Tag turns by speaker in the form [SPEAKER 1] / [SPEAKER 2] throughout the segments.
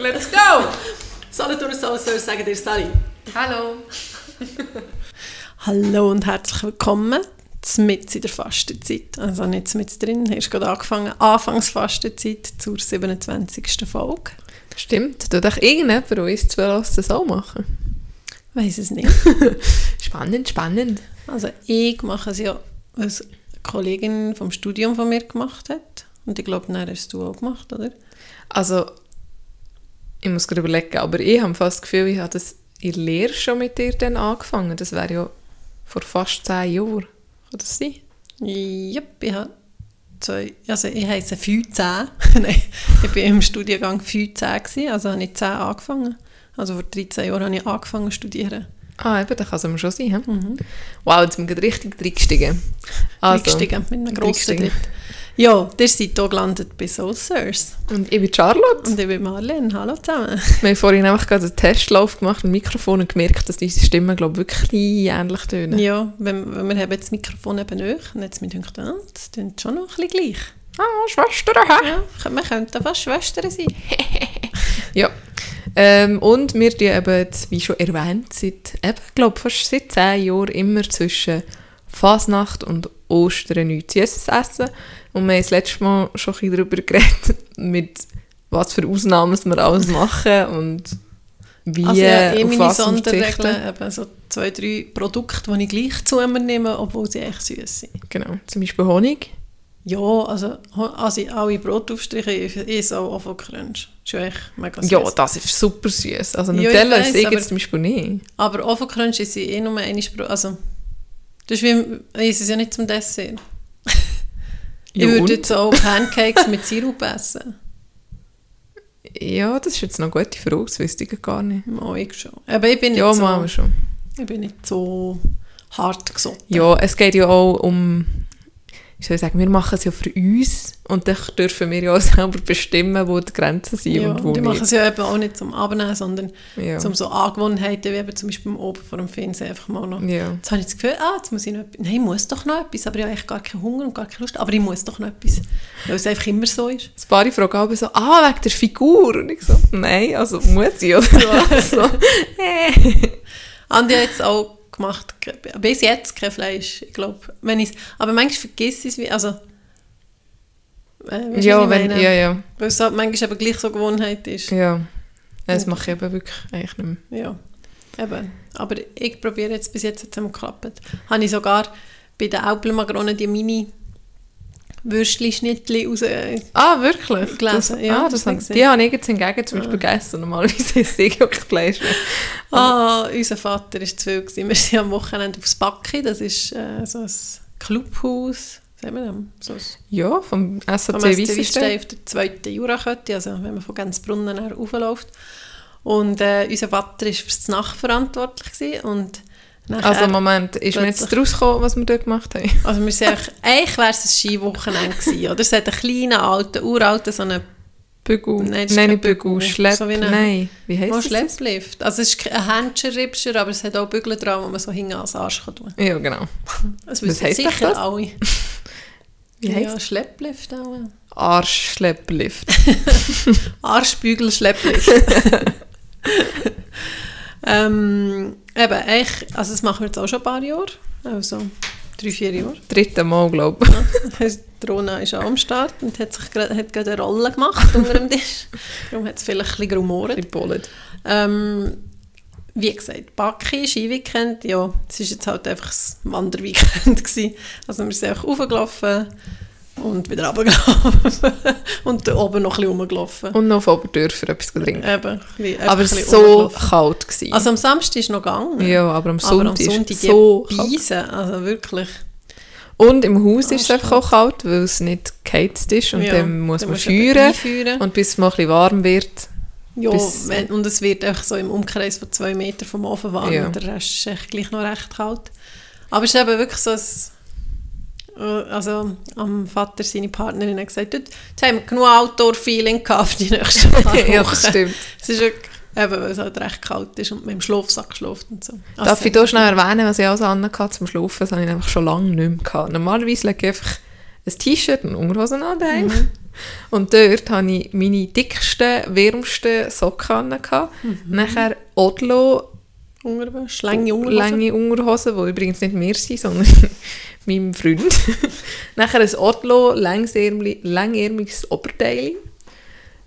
[SPEAKER 1] Let's go! Solothurn Soul sagen dir Sally.
[SPEAKER 2] Hallo.
[SPEAKER 1] Hallo und herzlich willkommen mit in der Fastenzeit. Also nicht mit drin, hast gerade angefangen. Anfangsfastenzeit zur 27. Folge.
[SPEAKER 2] Stimmt. Du doch irgendjemand von uns zu verlassen so machen?
[SPEAKER 1] Weiß es nicht.
[SPEAKER 2] spannend, spannend.
[SPEAKER 1] Also ich mache es ja, was eine Kollegin vom Studium von mir gemacht hat. Und ich glaube, dann hast du auch gemacht, oder?
[SPEAKER 2] Also, ich muss gerade überlegen, aber ich habe fast das Gefühl, ich habe das in der Lehre schon mit dir dann angefangen. Das wäre ja vor fast zehn Jahren. Kann das sein?
[SPEAKER 1] Ja, ich habe zwei, also ich heisse 15. Nein, ich war im Studiengang 15 gewesen, also habe ich 10 angefangen. Also vor 13 Jahren habe ich angefangen zu studieren.
[SPEAKER 2] Ah, eben, da kann es schon sein. Mhm. Wow, jetzt sind wir richtig reingestiegen.
[SPEAKER 1] Also, reingestiegen mit einem grossen Tritt. Ja, ihr seid hier gelandet bei Soul Sirs.
[SPEAKER 2] Und ich bin Charlotte.
[SPEAKER 1] Und ich bin Marlene. Hallo zusammen.
[SPEAKER 2] Wir haben vorhin einfach gerade einen Testlauf gemacht mit Mikrofon und gemerkt, dass diese Stimmen, glaube wirklich ähnlich tönen.
[SPEAKER 1] Ja, wenn, wenn wir haben das Mikrofon eben nicht und jetzt mir gedacht, ah, das klingt schon noch ein bisschen gleich.
[SPEAKER 2] Ah, Schwestern, hä?
[SPEAKER 1] Ja, wir könnten fast Schwestern sein.
[SPEAKER 2] ja. Ähm, und wir die eben, wie schon erwähnt, seit, eben, glaube fast seit zehn Jahren immer zwischen Fasnacht und Ostern nichts Süßes essen. Und wir haben das letzte Mal schon ein darüber geredet, mit was für Ausnahmen wir alles machen und wie,
[SPEAKER 1] also ja, eh meine Sonderregeln, eben so zwei, drei Produkte, die ich gleich zu mir nehme, obwohl sie echt süß sind.
[SPEAKER 2] Genau, zum Beispiel Honig.
[SPEAKER 1] Ja, also, also alle Brotaufstriche, ich auch von Crunch. Das ist echt mega süß.
[SPEAKER 2] Ja, das ist super süß. Also Nutella ja, ich weiss, zum Beispiel nicht.
[SPEAKER 1] Aber Ovo Crunch ist eh nur eine Spro also das ist wie, ist es ja nicht zum Dessert. Ich würde jetzt auch Pancakes mit Sirup essen.
[SPEAKER 2] Ja, das ist jetzt noch eine gute Frage, das wüsste ich gar nicht.
[SPEAKER 1] Mal ich schon. Aber ich bin nicht
[SPEAKER 2] ja,
[SPEAKER 1] so...
[SPEAKER 2] schon.
[SPEAKER 1] Ich bin nicht so hart gesund.
[SPEAKER 2] Ja, es geht ja auch um ich soll sagen, wir machen es ja für uns und dann dürfen wir ja auch selber bestimmen, wo die Grenzen sind
[SPEAKER 1] ja,
[SPEAKER 2] und wo
[SPEAKER 1] die machen es ja eben auch nicht zum Abnehmen, sondern ja. zum so Angewohnheiten, wie eben zum Beispiel beim Oben vor dem Fernsehen einfach mal noch. Ja. Jetzt habe ich das Gefühl, ah, jetzt muss ich noch etwas, nein, ich muss doch noch etwas, aber ich habe eigentlich gar keinen Hunger und gar keine Lust, aber ich muss doch noch etwas, weil es einfach immer so ist.
[SPEAKER 2] Das paar fragen aber so, ah, wegen der Figur und ich so, nein, also muss ich oder so.
[SPEAKER 1] Andi hat jetzt auch gemacht. Bis jetzt kein Fleisch, ich glaube. aber manchmal vergisst ich es, also...
[SPEAKER 2] Äh, ja, wenn, ja, ja.
[SPEAKER 1] Weil es halt manchmal eben gleich so Gewohnheit ist.
[SPEAKER 2] Ja, das mache ich eben wirklich eigentlich nicht
[SPEAKER 1] mehr. Ja, eben. Aber ich probiere jetzt, bis jetzt hat es geklappt. Habe ich sogar bei den Alpelmagronen die Mini Würstli-Schnittli raus. Äh,
[SPEAKER 2] ah, wirklich?
[SPEAKER 1] Gelesen.
[SPEAKER 2] Das, ja, ah, das haben, die habe ich jetzt hingegen zum Beispiel ah. gegessen. Normalerweise esse ich auch Fleisch.
[SPEAKER 1] ah, unser Vater war zu viel. Gewesen. Wir sind am Wochenende aufs Backi. Das ist äh, so ein Clubhaus. Sagen wir das? So
[SPEAKER 2] ja, vom SAC
[SPEAKER 1] Weissenstein. auf der zweiten Jurakette, also wenn man von Gänzbrunnen raufläuft. Und äh, unser Vater war für das Nacht verantwortlich und
[SPEAKER 2] also Moment, ist mir jetzt rausgekommen, was wir dort gemacht haben?
[SPEAKER 1] Also wir sind eigentlich, wäre es ein Skiwochenende gewesen, oder? Es hat einen kleinen, alten, uralten, so einen
[SPEAKER 2] Bügel. Nein, Nein nicht Bügel, Schlepp, so Nein,
[SPEAKER 1] wie heisst das? Schlepplift. Also es ist ein Händchen-Ripscher, aber es hat auch Bügel dran, wo man so hinten als Arsch kann tun
[SPEAKER 2] Ja, genau.
[SPEAKER 1] Das was heisst sicher das? alle. wie heisst Ja, Schlepplift auch.
[SPEAKER 2] Arschschlepplift.
[SPEAKER 1] Arschbügel-Schlepplift. ähm, Eben, eigentlich, also das machen wir jetzt auch schon ein paar Jahre, also drei, vier Jahre.
[SPEAKER 2] Dritte Mal, glaube ich.
[SPEAKER 1] Ja, Rona ist auch am Start und hat sich grad, hat gerade eine Rolle gemacht unter dem Tisch. Darum hat es vielleicht ein bisschen gerumort. Ähm, wie gesagt, Backi, Skiweekend, ja, es war jetzt halt einfach ein Wanderweekend. Gewesen. Also wir sind einfach raufgelaufen, und wieder runtergelaufen und da oben noch ein bisschen rumgelaufen.
[SPEAKER 2] Und noch auf Oberdörfer etwas trinken.
[SPEAKER 1] Eben,
[SPEAKER 2] aber es war so kalt. Gewesen.
[SPEAKER 1] Also am Samstag ist es noch gegangen.
[SPEAKER 2] Ja, aber am Sonntag, aber am Sonntag ist es so
[SPEAKER 1] Beise, also wirklich.
[SPEAKER 2] Und im Haus oh, ist es einfach auch kalt, weil es nicht geheizt ist und ja, dann muss dann man führen und bis es mal ein bisschen warm wird.
[SPEAKER 1] Ja, wenn, und es wird einfach so im Umkreis von zwei Metern vom Ofen warm ja. und der Rest ist echt gleich noch recht kalt. Aber es ist eben wirklich so ein also am Vater seine Partnerin hat gesagt, jetzt haben wir genug Outdoor-Feeling für die nächsten paar Wochen.
[SPEAKER 2] ja, das stimmt.
[SPEAKER 1] Es ist wirklich, eben, weil es halt recht kalt ist und mit dem Schlafsack geschlafen und so.
[SPEAKER 2] Also Darf ich hier schnell erwähnen, was ich alles anhatte zum Schlafen? Das habe ich einfach schon lange nicht mehr gehabt. Normalerweise lege ich einfach ein T-Shirt und Unterhosen an daheim. Mhm. Und dort hatte ich meine dicksten, wärmsten Socken an. Mhm. Nachher Odlo
[SPEAKER 1] Unterwäsche, lange Unterhosen.
[SPEAKER 2] Lange Unterhosen, die übrigens nicht mehr sind, sondern meinem Freund. Nachher ein Odlo, längärmiges Oberteil.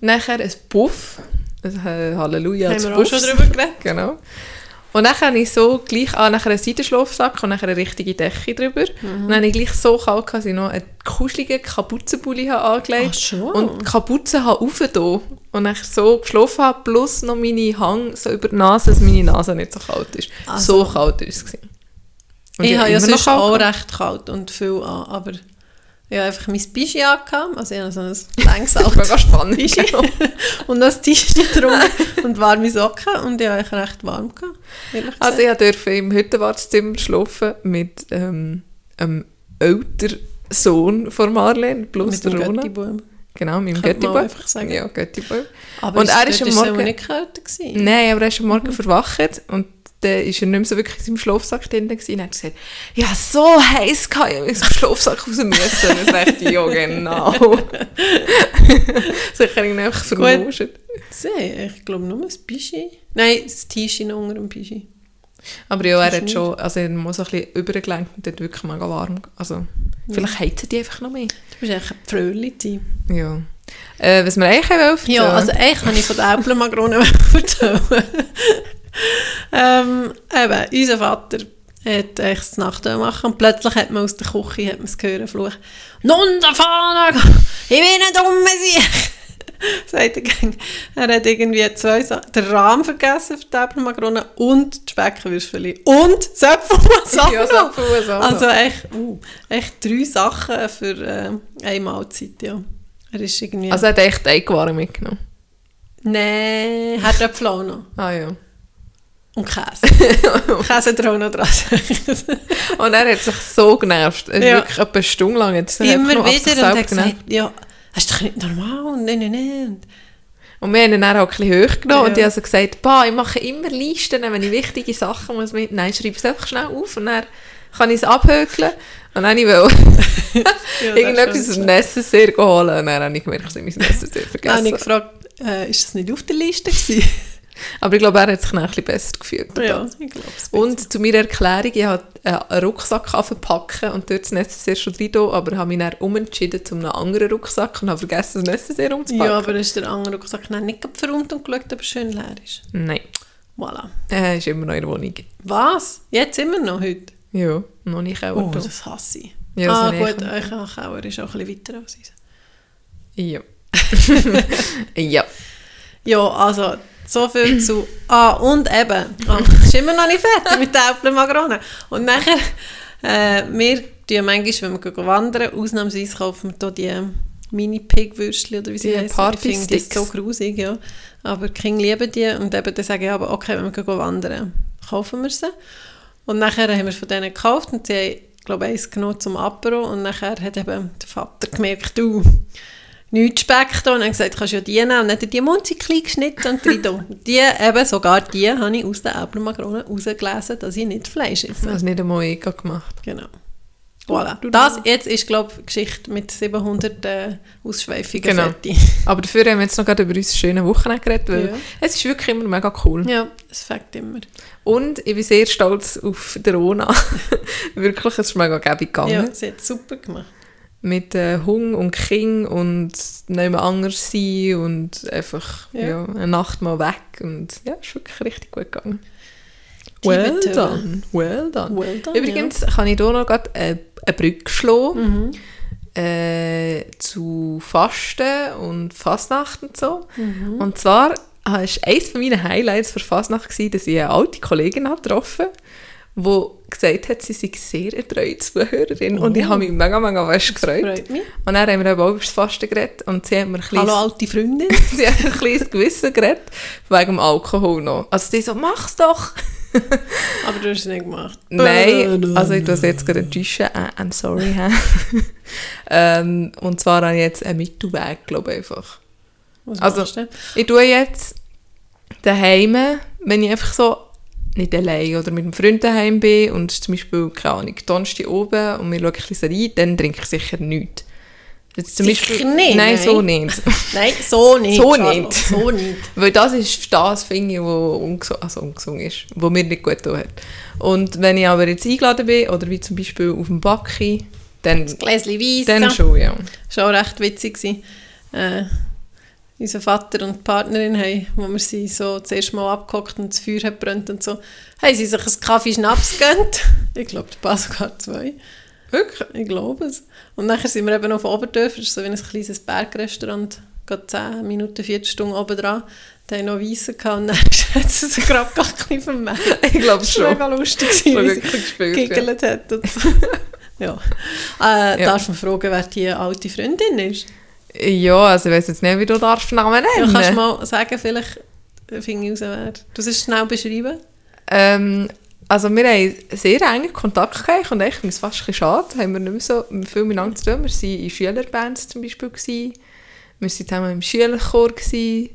[SPEAKER 2] Nachher ein Puff, ein Halleluja,
[SPEAKER 1] Haben wir auch schon darüber geredet.
[SPEAKER 2] Genau. Und dann habe ich so gleich an, nachher einen Seitenschlafsack und nachher eine richtige Decke drüber. Mhm. Und dann habe ich gleich so kalt, dass ich noch einen kuscheligen Kapuzenpulli angelegt
[SPEAKER 1] schon.
[SPEAKER 2] und die Kapuze habe aufgetan. Und dann so geschlafen habe, plus noch meine Hang so über die Nase, dass meine Nase nicht so kalt ist. Also, so kalt war es.
[SPEAKER 1] Und ich habe ja sonst auch recht kalt und viel an, aber ich habe einfach mein Bischi angehabt, also ich habe so ein längs
[SPEAKER 2] spannend. Bischi
[SPEAKER 1] und noch ein T-Shirt drum und warme Socken und ich habe recht warm gehabt,
[SPEAKER 2] Also ich durfte im Hüttenwartezimmer schlafen mit ähm, einem älteren Sohn von Marlene plus
[SPEAKER 1] mit
[SPEAKER 2] der
[SPEAKER 1] Rona.
[SPEAKER 2] Genau, mit dem Göttiboy.
[SPEAKER 1] einfach sagen.
[SPEAKER 2] Ja, Göttiboy.
[SPEAKER 1] Aber
[SPEAKER 2] und
[SPEAKER 1] ist,
[SPEAKER 2] er ist am Morgen...
[SPEAKER 1] nicht gewesen?
[SPEAKER 2] Nein, aber er ist am Morgen mhm. verwacht und dann war er nicht mehr so wirklich in seinem Schlafsack drin gewesen. Und hat gesagt, ja, so heiß kann ich aus dem Schlafsack raus müssen. Und ich dachte, ja, genau. so ich ihn einfach vermuschen.
[SPEAKER 1] Ich glaube nur ein Bischi. Nein, das T-Shirt unter dem Bischi.
[SPEAKER 2] Aber ja, er hat schon, also er muss ein bisschen übergelenkt und dort wirklich mega warm. Also, ja. vielleicht heizen die einfach noch mehr.
[SPEAKER 1] Du bist eigentlich ein Fröhlich.
[SPEAKER 2] Ja. Äh, was wir eigentlich haben
[SPEAKER 1] Ja, also eigentlich habe ich von der Äpfelmakrone erzählen. ähm, eben, unser Vater hat echt das Nacht machen und plötzlich hat man aus der Küche hat man es gehört, Fluch. «Nun davon, ich bin ein dummer Sieg!» sagt er gang. Er hat irgendwie zwei Sachen, den Rahmen vergessen für die Äpfelmakrone und die Speckwürfel und Söpfelmasala.
[SPEAKER 2] Ja,
[SPEAKER 1] Also echt, uh, echt drei Sachen für äh, eine Mahlzeit, ja. Er ist irgendwie...
[SPEAKER 2] Also er hat echt Eigwaren mitgenommen?
[SPEAKER 1] Nein, hat er auch noch.
[SPEAKER 2] Ah ja.
[SPEAKER 1] Und Käse. Käse dran noch dran.
[SPEAKER 2] und er hat sich so genervt. Ja. Wirklich etwa eine Stunde lang. Jetzt
[SPEAKER 1] Immer wieder und hat gesagt, ja, das ist doch nicht normal. Nein, nein, nein.
[SPEAKER 2] Und wir haben ihn dann auch ein bisschen hochgenommen ja. und ich habe also gesagt, ich mache immer Listen, wenn ich wichtige Sachen muss mitnehmen Nein, schreibe es einfach schnell auf und dann kann ich es abhökeln. Und dann ich ja, irgendetwas Necessaire holen und dann habe ich gemerkt, dass ich mein Necessaire vergessen
[SPEAKER 1] habe. Dann habe ich gefragt, äh, ist das nicht auf der Liste gewesen?
[SPEAKER 2] Aber ich glaube, er hat sich ein bisschen besser gefühlt.
[SPEAKER 1] Ja, ich glaube
[SPEAKER 2] Und zu meiner Erklärung, ich habe einen Rucksack verpacken und dort das Necessaire schon drin, aber habe mich dann umentschieden zu einem anderen Rucksack und habe vergessen, das Necessaire umzupacken.
[SPEAKER 1] Ja, aber ist der andere Rucksack nicht verrundet und geschaut, ob er schön leer ist?
[SPEAKER 2] Nein.
[SPEAKER 1] Voilà.
[SPEAKER 2] Er ist immer noch in der Wohnung.
[SPEAKER 1] Was? Jetzt immer noch heute?
[SPEAKER 2] Ja, noch nicht
[SPEAKER 1] auch. Oh, das hasse ich.
[SPEAKER 2] Ja,
[SPEAKER 1] ah, gut, euer Kauer ist auch ein bisschen weiter als uns.
[SPEAKER 2] Ja. ja.
[SPEAKER 1] Ja, also so viel zu. Ah, und eben, oh, ist immer noch nicht fertig mit den Äpfelmagronen. Und nachher, äh, wir tun manchmal, wenn wir wandern, ausnahmsweise kaufen wir hier die Mini-Pig-Würstchen oder wie sie heißen. Ich finde die so grusig, ja. Aber die Kinder lieben die und eben dann sage ich aber, okay, wenn wir wandern, kaufen wir sie. Und nachher haben wir von denen gekauft und sie haben, glaube ich, eins genommen zum Apero und nachher hat eben der Vater gemerkt, du, nichts Speck da. Und dann gesagt, kannst du ja die nehmen. Und dann hat er die Munzi klein geschnitten und drin da. Die, eben, sogar die habe ich aus den Äpfelmakronen herausgelesen, dass ich nicht Fleisch esse.
[SPEAKER 2] Das nicht einmal ich gemacht.
[SPEAKER 1] Genau. Voilà. Das jetzt ist, glaube ich, Geschichte mit 700 äh, Ausschweifungen
[SPEAKER 2] genau. fertig. Aber dafür haben wir jetzt noch gerade über unser schönes Wochenende geredet, weil ja. es ist wirklich immer mega cool.
[SPEAKER 1] Ja, es fängt immer.
[SPEAKER 2] Und ich bin sehr stolz auf die Rona. wirklich, es ist mega gäbig gegangen.
[SPEAKER 1] Ja, sie hat super gemacht
[SPEAKER 2] mit äh, Hung und King und nicht mehr anders sein und einfach ja. ja. eine Nacht mal weg und ja, ist wirklich richtig gut gegangen. Well done. well done.
[SPEAKER 1] Well done.
[SPEAKER 2] Übrigens ja. kann ich hier noch gerade eine, eine Brücke schlagen mhm. äh, zu Fasten und Fastnacht und so. Mhm. Und zwar war eines meiner Highlights für Fastnacht, gewesen, dass ich eine alte Kollegin getroffen habe, die gesagt hat, sie sei sehr erfreut Zuhörerin oh. und ich habe mich mega, mega fest gefreut. Und dann haben wir eben auch über das Fasten geredet und sie hat mir ein
[SPEAKER 1] kleines, Hallo alte Freundin.
[SPEAKER 2] sie hat ein kleines Gewissen geredet, wegen dem Alkohol noch. Also sie so, mach's doch.
[SPEAKER 1] Aber du hast es nicht gemacht.
[SPEAKER 2] Nein, also ich tue es jetzt gerade enttäuschen. Uh, I'm sorry. ähm, und zwar habe ich jetzt einen Mittelweg, glaube ich einfach.
[SPEAKER 1] Was
[SPEAKER 2] also, ich tue jetzt daheim, wenn ich einfach so nicht allein oder mit einem Freund daheim bin und zum Beispiel, keine Ahnung, Donnerstag oben und wir schauen ein bisschen rein, dann trinke ich sicher nichts.
[SPEAKER 1] Jetzt zum sicher Beispiel, nicht?
[SPEAKER 2] Nein, so nicht.
[SPEAKER 1] nein, so nicht.
[SPEAKER 2] So nicht. So nicht. Weil das ist das, finde ich, was ungesund, also ungesund ist, was mir nicht gut tut. Und wenn ich aber jetzt eingeladen bin, oder wie zum Beispiel auf dem Backi, dann...
[SPEAKER 1] Das Gläschen Weiss.
[SPEAKER 2] Dann schon, ja.
[SPEAKER 1] Schon recht witzig Äh, unser Vater und die Partnerin haben, wo wir sie so zuerst mal abgehockt und das Feuer hat brennt und so, haben sie sich einen Kaffee Schnaps gegönnt. Ich glaube, der Pass sogar zwei.
[SPEAKER 2] Wirklich?
[SPEAKER 1] Ich glaube es. Und nachher sind wir eben auf Oberdörfer, das ist so wie ein kleines Bergrestaurant, gerade 10 Minuten, 40 Stunden oben dran. Da haben noch Weisse gehabt und dann hat sie sich gerade gar nicht vermerkt.
[SPEAKER 2] Ich glaube schon.
[SPEAKER 1] Das war mega lustig, wie sie hat. Und so. ja. Äh, ja. Darf man fragen, wer die alte Freundin ist?
[SPEAKER 2] Ja, also ich weiß jetzt nicht, wie du darfst Namen nennen.
[SPEAKER 1] Ja, kannst du mal sagen, vielleicht finde ich raus, wer. Du es schnell beschreiben?
[SPEAKER 2] Ähm, also wir haben sehr engen Kontakt gehabt und echt, es fast ein schade, haben wir nicht mehr so viel miteinander zu tun. Wir waren in Schülerbands zum Beispiel, gewesen. wir waren zusammen im Schülerchor, gewesen.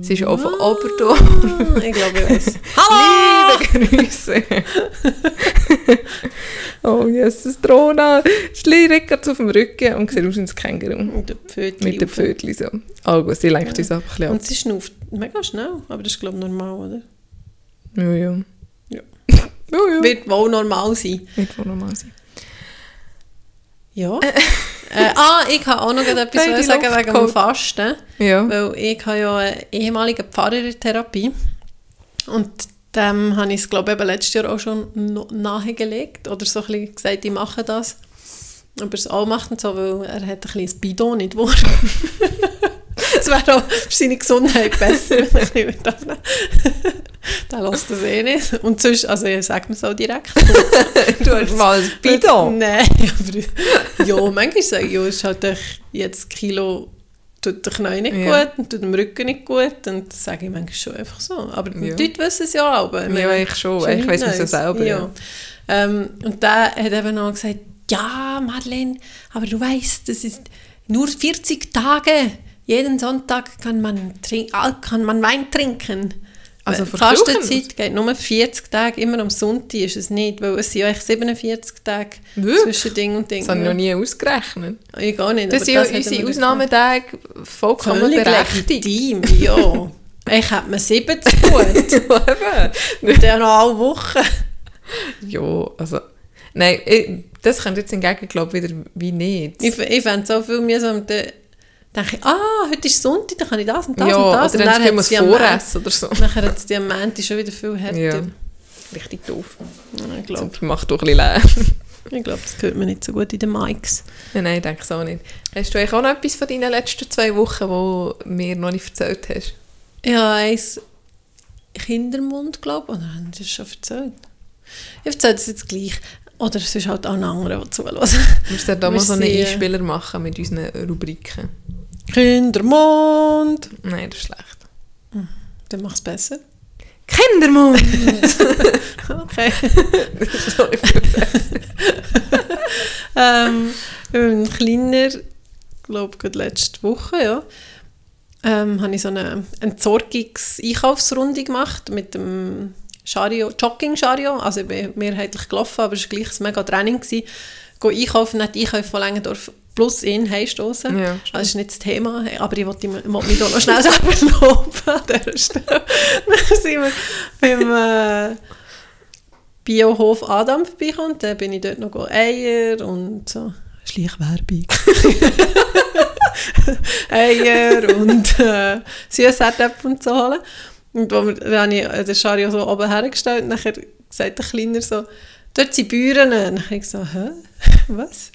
[SPEAKER 2] Sie ist auch von Oberdorf.
[SPEAKER 1] ich glaube, ich weiß. Hallo!
[SPEAKER 2] Liebe Grüße! oh, Jesus, Drona! Schliert gerade auf dem Rücken und sieht aus ein Känguru.
[SPEAKER 1] Mit den Pfötchen.
[SPEAKER 2] Mit den Pfötchen so. Gut, sie lenkt ja. uns einfach ein bisschen
[SPEAKER 1] Und sie schnauft mega schnell, aber das ist glaube ich normal, oder?
[SPEAKER 2] Ja, ja.
[SPEAKER 1] Ja. ja, ja. Wird wohl normal sein.
[SPEAKER 2] Wird wohl normal sein.
[SPEAKER 1] Ja. äh, ah, ich kann auch noch etwas hey, sagen wegen dem Fasten.
[SPEAKER 2] Ja.
[SPEAKER 1] Weil ich habe ja einen ehemaligen Pfarrer in Therapie. Und dem habe ich es, glaube ich, letztes Jahr auch schon nahegelegt. Oder so ein bisschen gesagt, ich mache das. Aber es auch macht und so, weil er hat ein bisschen Bidon nicht wahr. Es wäre auch für seine Gesundheit besser, wenn ich das nehmen Der lässt das eh nicht. Und sonst, also ich sage mir so direkt.
[SPEAKER 2] du hast mal ein Bidon?
[SPEAKER 1] Nein, aber ja, manchmal sage ich, ja, es ist halt jetzt Kilo tut den Knien nicht ja. gut und tut dem Rücken nicht gut und das sage ich manchmal schon einfach so. Aber ja. die Leute wissen es ja auch.
[SPEAKER 2] Ja, ich schon. Ich weiß es ja selber. Ja. ja.
[SPEAKER 1] Ähm, und der hat eben noch gesagt, ja, Madeleine, aber du weißt, das ist nur 40 Tage jeden Sonntag kann man, kann man Wein trinken. Also die Fastenzeit geht nur 40 Tage, immer am Sonntag ist es nicht, weil es sind ja 47 Tage Wirklich? zwischen Ding und Ding.
[SPEAKER 2] Das habe ich noch nie ausgerechnet.
[SPEAKER 1] Ich gar nicht.
[SPEAKER 2] Das sind ja unsere Ausnahmetage vollkommen Völlig berechtigt.
[SPEAKER 1] legitim, ja. ich hätte mir 70 gut. Mit der noch alle Wochen.
[SPEAKER 2] ja, also... Nein, ich, das könnte jetzt hingegen, glaube ich, wieder wie nicht.
[SPEAKER 1] Ich, ich fände es so viel mühsam, denke ich, ah, heute ist Sonntag, dann kann ich das und das
[SPEAKER 2] ja,
[SPEAKER 1] und das.
[SPEAKER 2] Oder
[SPEAKER 1] und
[SPEAKER 2] dann wir es voressen oder so.
[SPEAKER 1] Nachher hat es die am schon wieder viel härter. Ja.
[SPEAKER 2] Richtig doof.
[SPEAKER 1] Ja, ich glaube.
[SPEAKER 2] Macht doch ein bisschen leer.
[SPEAKER 1] ich glaube, das gehört mir nicht so gut in den Mics.
[SPEAKER 2] Ja, nein, ich denke es auch nicht. Hast du eigentlich auch noch etwas von deinen letzten zwei Wochen, wo mir noch nicht erzählt hast?
[SPEAKER 1] Ja, eins Kindermund, glaube ich. Oder haben Sie das schon erzählt? Ich erzähle das jetzt gleich. Oder es ist halt auch ein anderer, der zuhört.
[SPEAKER 2] Wir sollten da mal so einen Einspieler machen mit unseren Rubriken.
[SPEAKER 1] Kindermond.
[SPEAKER 2] Nein, das ist schlecht.
[SPEAKER 1] Hm, dann es besser.
[SPEAKER 2] Kindermond!
[SPEAKER 1] okay. Sorry für ähm, Ein kleiner, ich glaube gerade letzte Woche, ja, ähm, habe ich so eine Entsorgungs-Einkaufsrunde gemacht mit dem Chariot, Jogging-Chariot. Also ich bin mehrheitlich gelaufen, aber es war gleich ein mega Training. Gewesen. Go einkaufen, nicht Einkäufe von Längendorf plus in heimstoßen.
[SPEAKER 2] Ja,
[SPEAKER 1] das ist nicht das Thema, aber ich wollte, mich da noch schnell selber loben an dieser Stelle. Dann sind wir beim äh, Biohof Adam vorbeigekommen, dann bin ich dort noch Eier und so. Schleichwerbung. Eier und äh, Süßerdäpfel und so holen. Und wo wir, dann habe ich den Schario so oben hergestellt und nachher sagt der Kleiner so, dort sind Büren. Und dann habe ich so, hä? Was?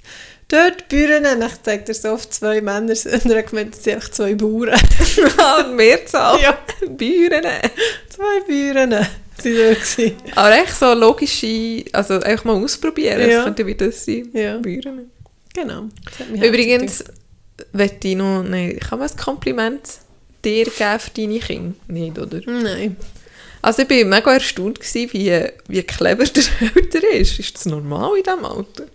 [SPEAKER 1] Dort Büren. Dann zeigt er so auf zwei Männer und er gemeint, es sind einfach zwei Bauern.
[SPEAKER 2] ah, Mehrzahl.
[SPEAKER 1] Ja.
[SPEAKER 2] Büren.
[SPEAKER 1] Zwei Büren. Sie dort
[SPEAKER 2] Aber echt so logische, also einfach mal ausprobieren,
[SPEAKER 1] ja.
[SPEAKER 2] das könnte wie das sein.
[SPEAKER 1] Ja.
[SPEAKER 2] Büren.
[SPEAKER 1] Genau.
[SPEAKER 2] Übrigens, möchte ich noch, nein, kann man ein Kompliment dir geben für deine Kinder? Nicht, oder?
[SPEAKER 1] Nein.
[SPEAKER 2] Also ich war mega erstaunt, gewesen, wie, wie clever der Älter ist. Ist das normal in diesem Alter?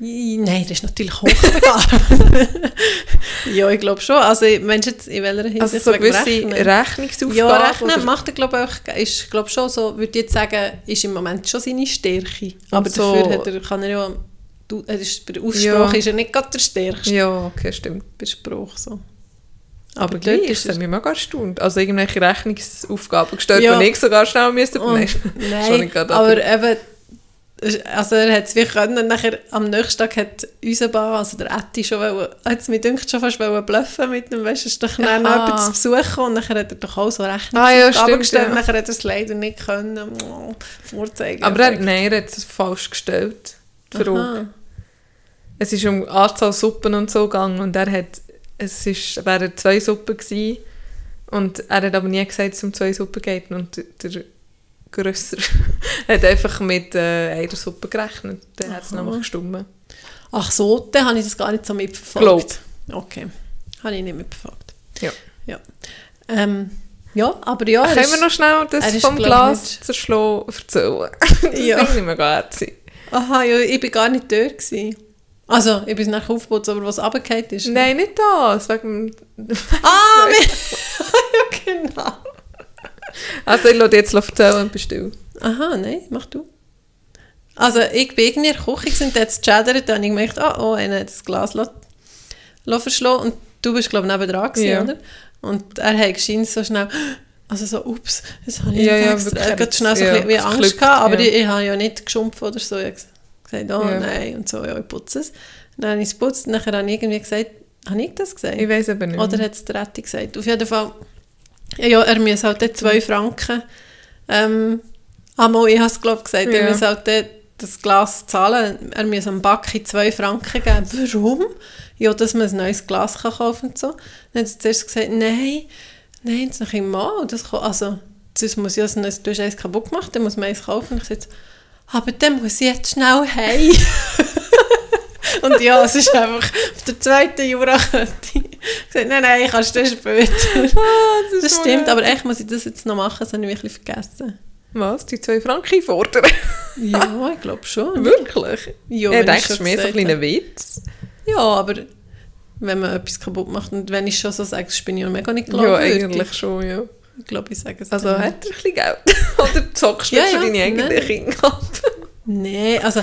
[SPEAKER 1] Nein, das ist natürlich hochbegabt. ja, ich glaube schon. Also, Mensch, jetzt in welcher Hinsicht
[SPEAKER 2] Also so gewisse
[SPEAKER 1] Rechnen?
[SPEAKER 2] Rechnungsaufgaben?
[SPEAKER 1] Ja, Rechnen
[SPEAKER 2] oder-
[SPEAKER 1] macht er, glaube ich, ist, glaube schon so, würde ich jetzt sagen, ist im Moment schon seine Stärke. Aber
[SPEAKER 2] so-
[SPEAKER 1] dafür hat er, kann er ja, du, er ist, bei der Aussprache
[SPEAKER 2] Ja.
[SPEAKER 1] ist er nicht gerade der Stärkste.
[SPEAKER 2] Ja, okay, stimmt.
[SPEAKER 1] Bei Spruch so.
[SPEAKER 2] Aber
[SPEAKER 1] dort
[SPEAKER 2] gleich
[SPEAKER 1] ist
[SPEAKER 2] es mich mega erstaunt. Also irgendwelche Rechnungsaufgaben gestellt,
[SPEAKER 1] Ja.
[SPEAKER 2] die ich sogar schnell müsste.
[SPEAKER 1] Und,
[SPEAKER 2] Nein, schon
[SPEAKER 1] nein, aber eben, also er hat es wie können, nachher am nächsten Tag hat unser Bar, also der Etti schon wollen, hat mir dünkt schon fast wollen bluffen mit dem, weißt du, ist doch dann noch jemand zu Besuch gekommen und nachher hat er doch auch so
[SPEAKER 2] Ah, ja, stimmt,
[SPEAKER 1] gestellt,
[SPEAKER 2] ja.
[SPEAKER 1] nachher hat er es leider nicht können oh, vorzeigen.
[SPEAKER 2] aber er, nein, er hat es falsch gestellt. Die Frage.
[SPEAKER 1] Aha.
[SPEAKER 2] Es ist um Anzahl Suppen und so gegangen und er hat, es ist, wären zwei Suppen gewesen und er hat aber nie gesagt, dass es um zwei Suppen geht und der Grösser hat einfach mit äh, einer Suppe gerechnet. Dann hat es nämlich gestummen.
[SPEAKER 1] Ach so, dann habe ich das gar nicht so mitverfolgt.
[SPEAKER 2] Glaub.
[SPEAKER 1] Okay, habe ich nicht mitverfolgt.
[SPEAKER 2] Ja.
[SPEAKER 1] Ja, ähm, ja aber ja,
[SPEAKER 2] Können
[SPEAKER 1] ist-
[SPEAKER 2] wir noch schnell das
[SPEAKER 1] ist,
[SPEAKER 2] vom Glas
[SPEAKER 1] nicht-
[SPEAKER 2] zerschlagen erzählen? das
[SPEAKER 1] Ja.
[SPEAKER 2] finde ich mega herzig.
[SPEAKER 1] Aha, ja, ich war gar nicht dort. Gewesen. Also, ich bin nachher aufgebaut, aber was runtergefallen ist.
[SPEAKER 2] Nein, nicht das. Wegen
[SPEAKER 1] Ah, ja, genau.
[SPEAKER 2] Also ich lasse jetzt erzählen und bist du.
[SPEAKER 1] Aha, nein, mach du. Also, ich bin irgendwie in der Küche und es gechattert, und ich gemerkt, oh, oh, einer hat das Glas la- la verschlagen und du bist, glaube ich, nebendran gewesen,
[SPEAKER 2] Ja.
[SPEAKER 1] oder? Und er hat geschehen so schnell, also so, ups, das habe ich
[SPEAKER 2] Ja,
[SPEAKER 1] nicht
[SPEAKER 2] ja,
[SPEAKER 1] extra, er hat schnell so
[SPEAKER 2] ja,
[SPEAKER 1] ein bisschen wie Angst
[SPEAKER 2] geklüpft,
[SPEAKER 1] gehabt, aber
[SPEAKER 2] ja.
[SPEAKER 1] ich, ich habe ja nicht geschumpft oder so, ich habe gesagt, oh
[SPEAKER 2] Ja.
[SPEAKER 1] nein, und so, ja, ich putze es. Dann habe ich es geputzt, und nachher habe ich irgendwie gesagt, habe ich das gesagt?
[SPEAKER 2] Ich weiß aber nicht.
[SPEAKER 1] Oder hat es der Retti gesagt? Auf jeden Fall, ja, er muss halt dort zwei Franken, ähm, einmal, ich habe es glaube gesagt, er
[SPEAKER 2] Ja.
[SPEAKER 1] muss halt das Glas zahlen, er muss am Backi zwei Franken geben. Warum? Ja, dass man ein neues Glas kann kaufen und so. Dann hat sie zuerst gesagt, nein, nein, jetzt noch immer, das kann, also, sonst muss ich also, du hast eins kaputt gemacht, dann muss man eins kaufen. Und ich sagte, aber dann muss ich jetzt schnell heim. Und ja, es ist einfach auf der zweiten Jurakette. Ich gesagt, nein, nein, kannst du später.
[SPEAKER 2] Ah,
[SPEAKER 1] Das
[SPEAKER 2] so
[SPEAKER 1] stimmt,
[SPEAKER 2] nett.
[SPEAKER 1] aber echt muss ich das jetzt noch machen, das habe ich wirklich vergessen.
[SPEAKER 2] Was? Die zwei Franken fordern?
[SPEAKER 1] Ja, ich glaube schon.
[SPEAKER 2] Wirklich?
[SPEAKER 1] Ja,
[SPEAKER 2] Ja, ist
[SPEAKER 1] schon
[SPEAKER 2] mehr so ein kleiner Witz.
[SPEAKER 1] Ja, aber wenn man etwas kaputt macht und wenn ich schon so sage, das bin ich ja mega nicht
[SPEAKER 2] Ja,
[SPEAKER 1] glaubwürdig.
[SPEAKER 2] eigentlich schon, ja.
[SPEAKER 1] Ich glaube, ich sage es
[SPEAKER 2] Also
[SPEAKER 1] dann.
[SPEAKER 2] hat er ein bisschen Geld? Oder zockst du
[SPEAKER 1] Ja, ja,
[SPEAKER 2] deine eigenen
[SPEAKER 1] nein.
[SPEAKER 2] Kinder ab?
[SPEAKER 1] Nein, also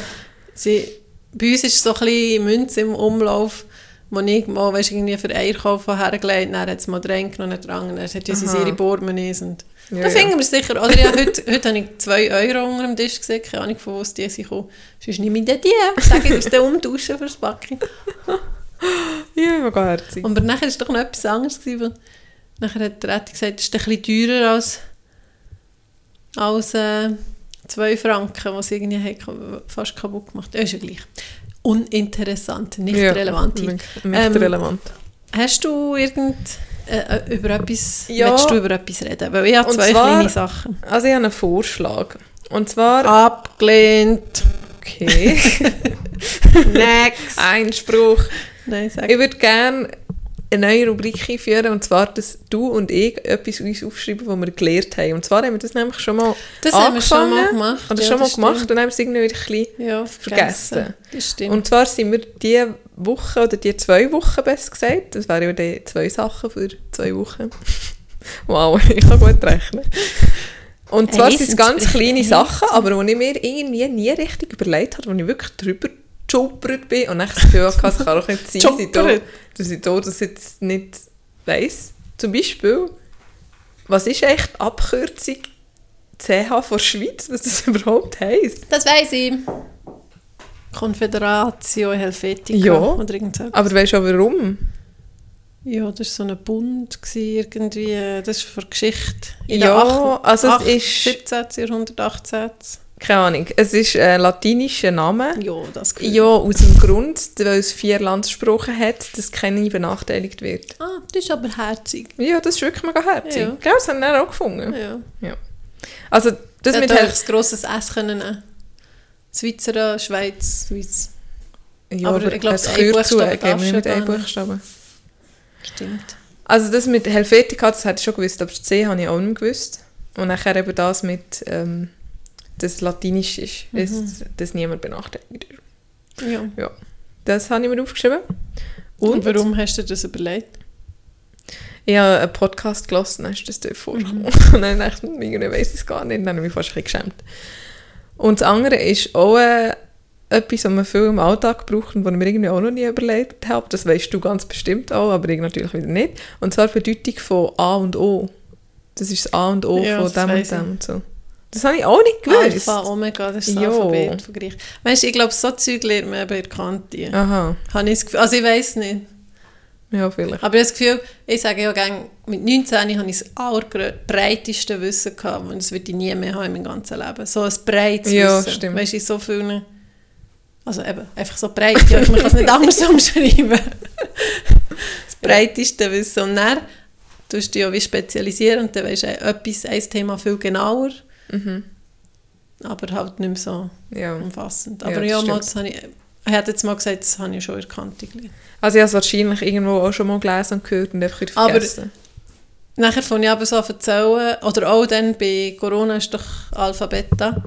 [SPEAKER 1] sie, bei uns ist so ein bisschen Münze im Umlauf, wo ich mal weißt, irgendwie für Eier kaufen hergelegt dann hat es mal dran genommen, dran, dann hat ja
[SPEAKER 2] Aha.
[SPEAKER 1] ihre Bohrmenis und
[SPEAKER 2] Ja,
[SPEAKER 1] da finden wir es sicher. Oder ja, heute, heute habe ich 2 Euro unter dem Tisch gesehen, keine Ahnung von wo es die sind gekommen. Sonst nehme ich die, sage ich, aus dem umtauschen für das Backen.
[SPEAKER 2] Ja, mega herzig.
[SPEAKER 1] Aber nachher war es doch noch etwas anderes. Gewesen, nachher hat der Retti gesagt, es ist ein bisschen teurer als, als äh, 2 Franken, was irgendwie fast kaputt gemacht Ja, ist ja gleich. Uninteressant, nicht
[SPEAKER 2] Ja,
[SPEAKER 1] relevant.
[SPEAKER 2] Nicht, nicht
[SPEAKER 1] Ähm,
[SPEAKER 2] relevant.
[SPEAKER 1] Hast du irgend äh, äh, über etwas,
[SPEAKER 2] Ja.
[SPEAKER 1] willst du über etwas reden? Weil ich habe zwei
[SPEAKER 2] zwar-
[SPEAKER 1] kleine Sachen.
[SPEAKER 2] Also ich habe einen Vorschlag. Und zwar...
[SPEAKER 1] Abgelehnt.
[SPEAKER 2] Okay.
[SPEAKER 1] Next.
[SPEAKER 2] Einspruch.
[SPEAKER 1] Nein, sag.
[SPEAKER 2] Ich würde gerne eine neue Rubrik einführen, und zwar, dass du und ich etwas uns aufschreiben, was wir gelernt haben. Und zwar haben wir das nämlich schon mal
[SPEAKER 1] Das haben wir schon mal
[SPEAKER 2] angefangen,
[SPEAKER 1] gemacht.
[SPEAKER 2] oder
[SPEAKER 1] ja,
[SPEAKER 2] schon mal
[SPEAKER 1] das
[SPEAKER 2] gemacht
[SPEAKER 1] stimmt.
[SPEAKER 2] und dann haben es irgendwie wieder ein bisschen
[SPEAKER 1] Ja,
[SPEAKER 2] vergessen.
[SPEAKER 1] vergessen. Das.
[SPEAKER 2] Und zwar sind wir diese Woche, oder die zwei Wochen besser gesagt, das wären ja die zwei Sachen für zwei Wochen. wow, ich kann gut rechnen. Und zwar
[SPEAKER 1] Eins
[SPEAKER 2] sind es ganz kleine. Sachen, aber die ich mir irgendwie nie richtig überlegt habe, wo ich wirklich drüber geschuppert bin und dann das Gefühl hatte, es kann doch nicht sein, dass ich da- dass ich da das jetzt nicht weiss. Zum Beispiel, was ist echt die Abkürzung CH von Schweiz, was das überhaupt heisst?
[SPEAKER 1] Das weiß ich. Confederatio Helvetica.
[SPEAKER 2] Ja.
[SPEAKER 1] Oder irgend so.
[SPEAKER 2] Aber weißt du auch warum?
[SPEAKER 1] Ja, das war so ein Bund irgendwie. Das ist für Geschichte. In
[SPEAKER 2] Ja,
[SPEAKER 1] der acht-
[SPEAKER 2] also es ist-
[SPEAKER 1] 17. Jahrhundert, 18.
[SPEAKER 2] Keine Ahnung. Es ist ein latinischer Name.
[SPEAKER 1] Ja, das Gefühl.
[SPEAKER 2] Ja, aus dem Grund, weil es vier Landssprachen hat, dass keine benachteiligt wird.
[SPEAKER 1] Ah, das ist aber herzig.
[SPEAKER 2] Ja, das ist wirklich mega herzig.
[SPEAKER 1] Ja.
[SPEAKER 2] Gell, das haben wir auch gefunden.
[SPEAKER 1] Ja.
[SPEAKER 2] Also, das mit
[SPEAKER 1] mit
[SPEAKER 2] Hel-
[SPEAKER 1] ein grosses S können nehmen. Schweizer, Schweiz, Schweiz.
[SPEAKER 2] Ja,
[SPEAKER 1] aber
[SPEAKER 2] aber,
[SPEAKER 1] ich glaub,
[SPEAKER 2] ein
[SPEAKER 1] ein
[SPEAKER 2] Kürzel
[SPEAKER 1] Buchstabe
[SPEAKER 2] geben wir
[SPEAKER 1] du
[SPEAKER 2] einem
[SPEAKER 1] nicht.
[SPEAKER 2] Buchstaben.
[SPEAKER 1] Stimmt.
[SPEAKER 2] Also das mit Helvetica, das hätte ich schon gewusst, aber das C habe ich auch nicht gewusst. Und nachher eben das mit, ähm, das Latinisch ist,
[SPEAKER 1] Mhm.
[SPEAKER 2] dass, dass niemand benachteiligt ist.
[SPEAKER 1] Ja.
[SPEAKER 2] Ja. Das habe ich mir aufgeschrieben.
[SPEAKER 1] Und, Und warum hast du das überlegt?
[SPEAKER 2] Ich habe einen Podcast gelassen, dann ist das dort vorgekommen. Mhm. Und dann dachte ich, ich weiß es gar nicht. Dann habe ich mich fast ein bisschen geschämt. Und das andere ist auch äh, etwas, was man viel im Alltag braucht und was ich mir irgendwie auch noch nie überlegt habe. Das weißt du ganz bestimmt auch, aber ich natürlich wieder nicht. Und zwar die Bedeutung von A und O. Das ist das A und O ja, von dem und dem und so. Das habe ich auch nicht gewusst.
[SPEAKER 1] Alpha, Omega, das ist das. Alphabet von Griech. Weißt du, ich glaube, so Zeug lernt man bei der Kante. Aha. Habe ich Gefühl, also ich weiß nicht.
[SPEAKER 2] Ja, vielleicht.
[SPEAKER 1] Aber ich habe das Gefühl, ich sage ja gerne, mit 19 habe ich das allerbreiteste Wissen gehabt und das würde ich nie mehr haben in meinem ganzen Leben. So ein breites ja, Wissen. Stimmt. Weißt du, so viele... Also eben, einfach so breit, ja, man kann es nicht anders umschreiben. das breiteste Wissen. Und dann tust du dich ja wie spezialisieren und dann weisst du etwas, ein Thema viel genauer. Mhm. Aber halt nicht mehr so ja. umfassend. Aber ja, ja mal, das habe ich, ich hätte jetzt mal gesagt, das habe ich schon erkannt.
[SPEAKER 2] Also ich habe es wahrscheinlich irgendwo auch schon mal gelesen und gehört und einfach vergessen.
[SPEAKER 1] Aber nachher von ich aber so erzählen, oder auch dann bei Corona ist doch Alpha, Beta,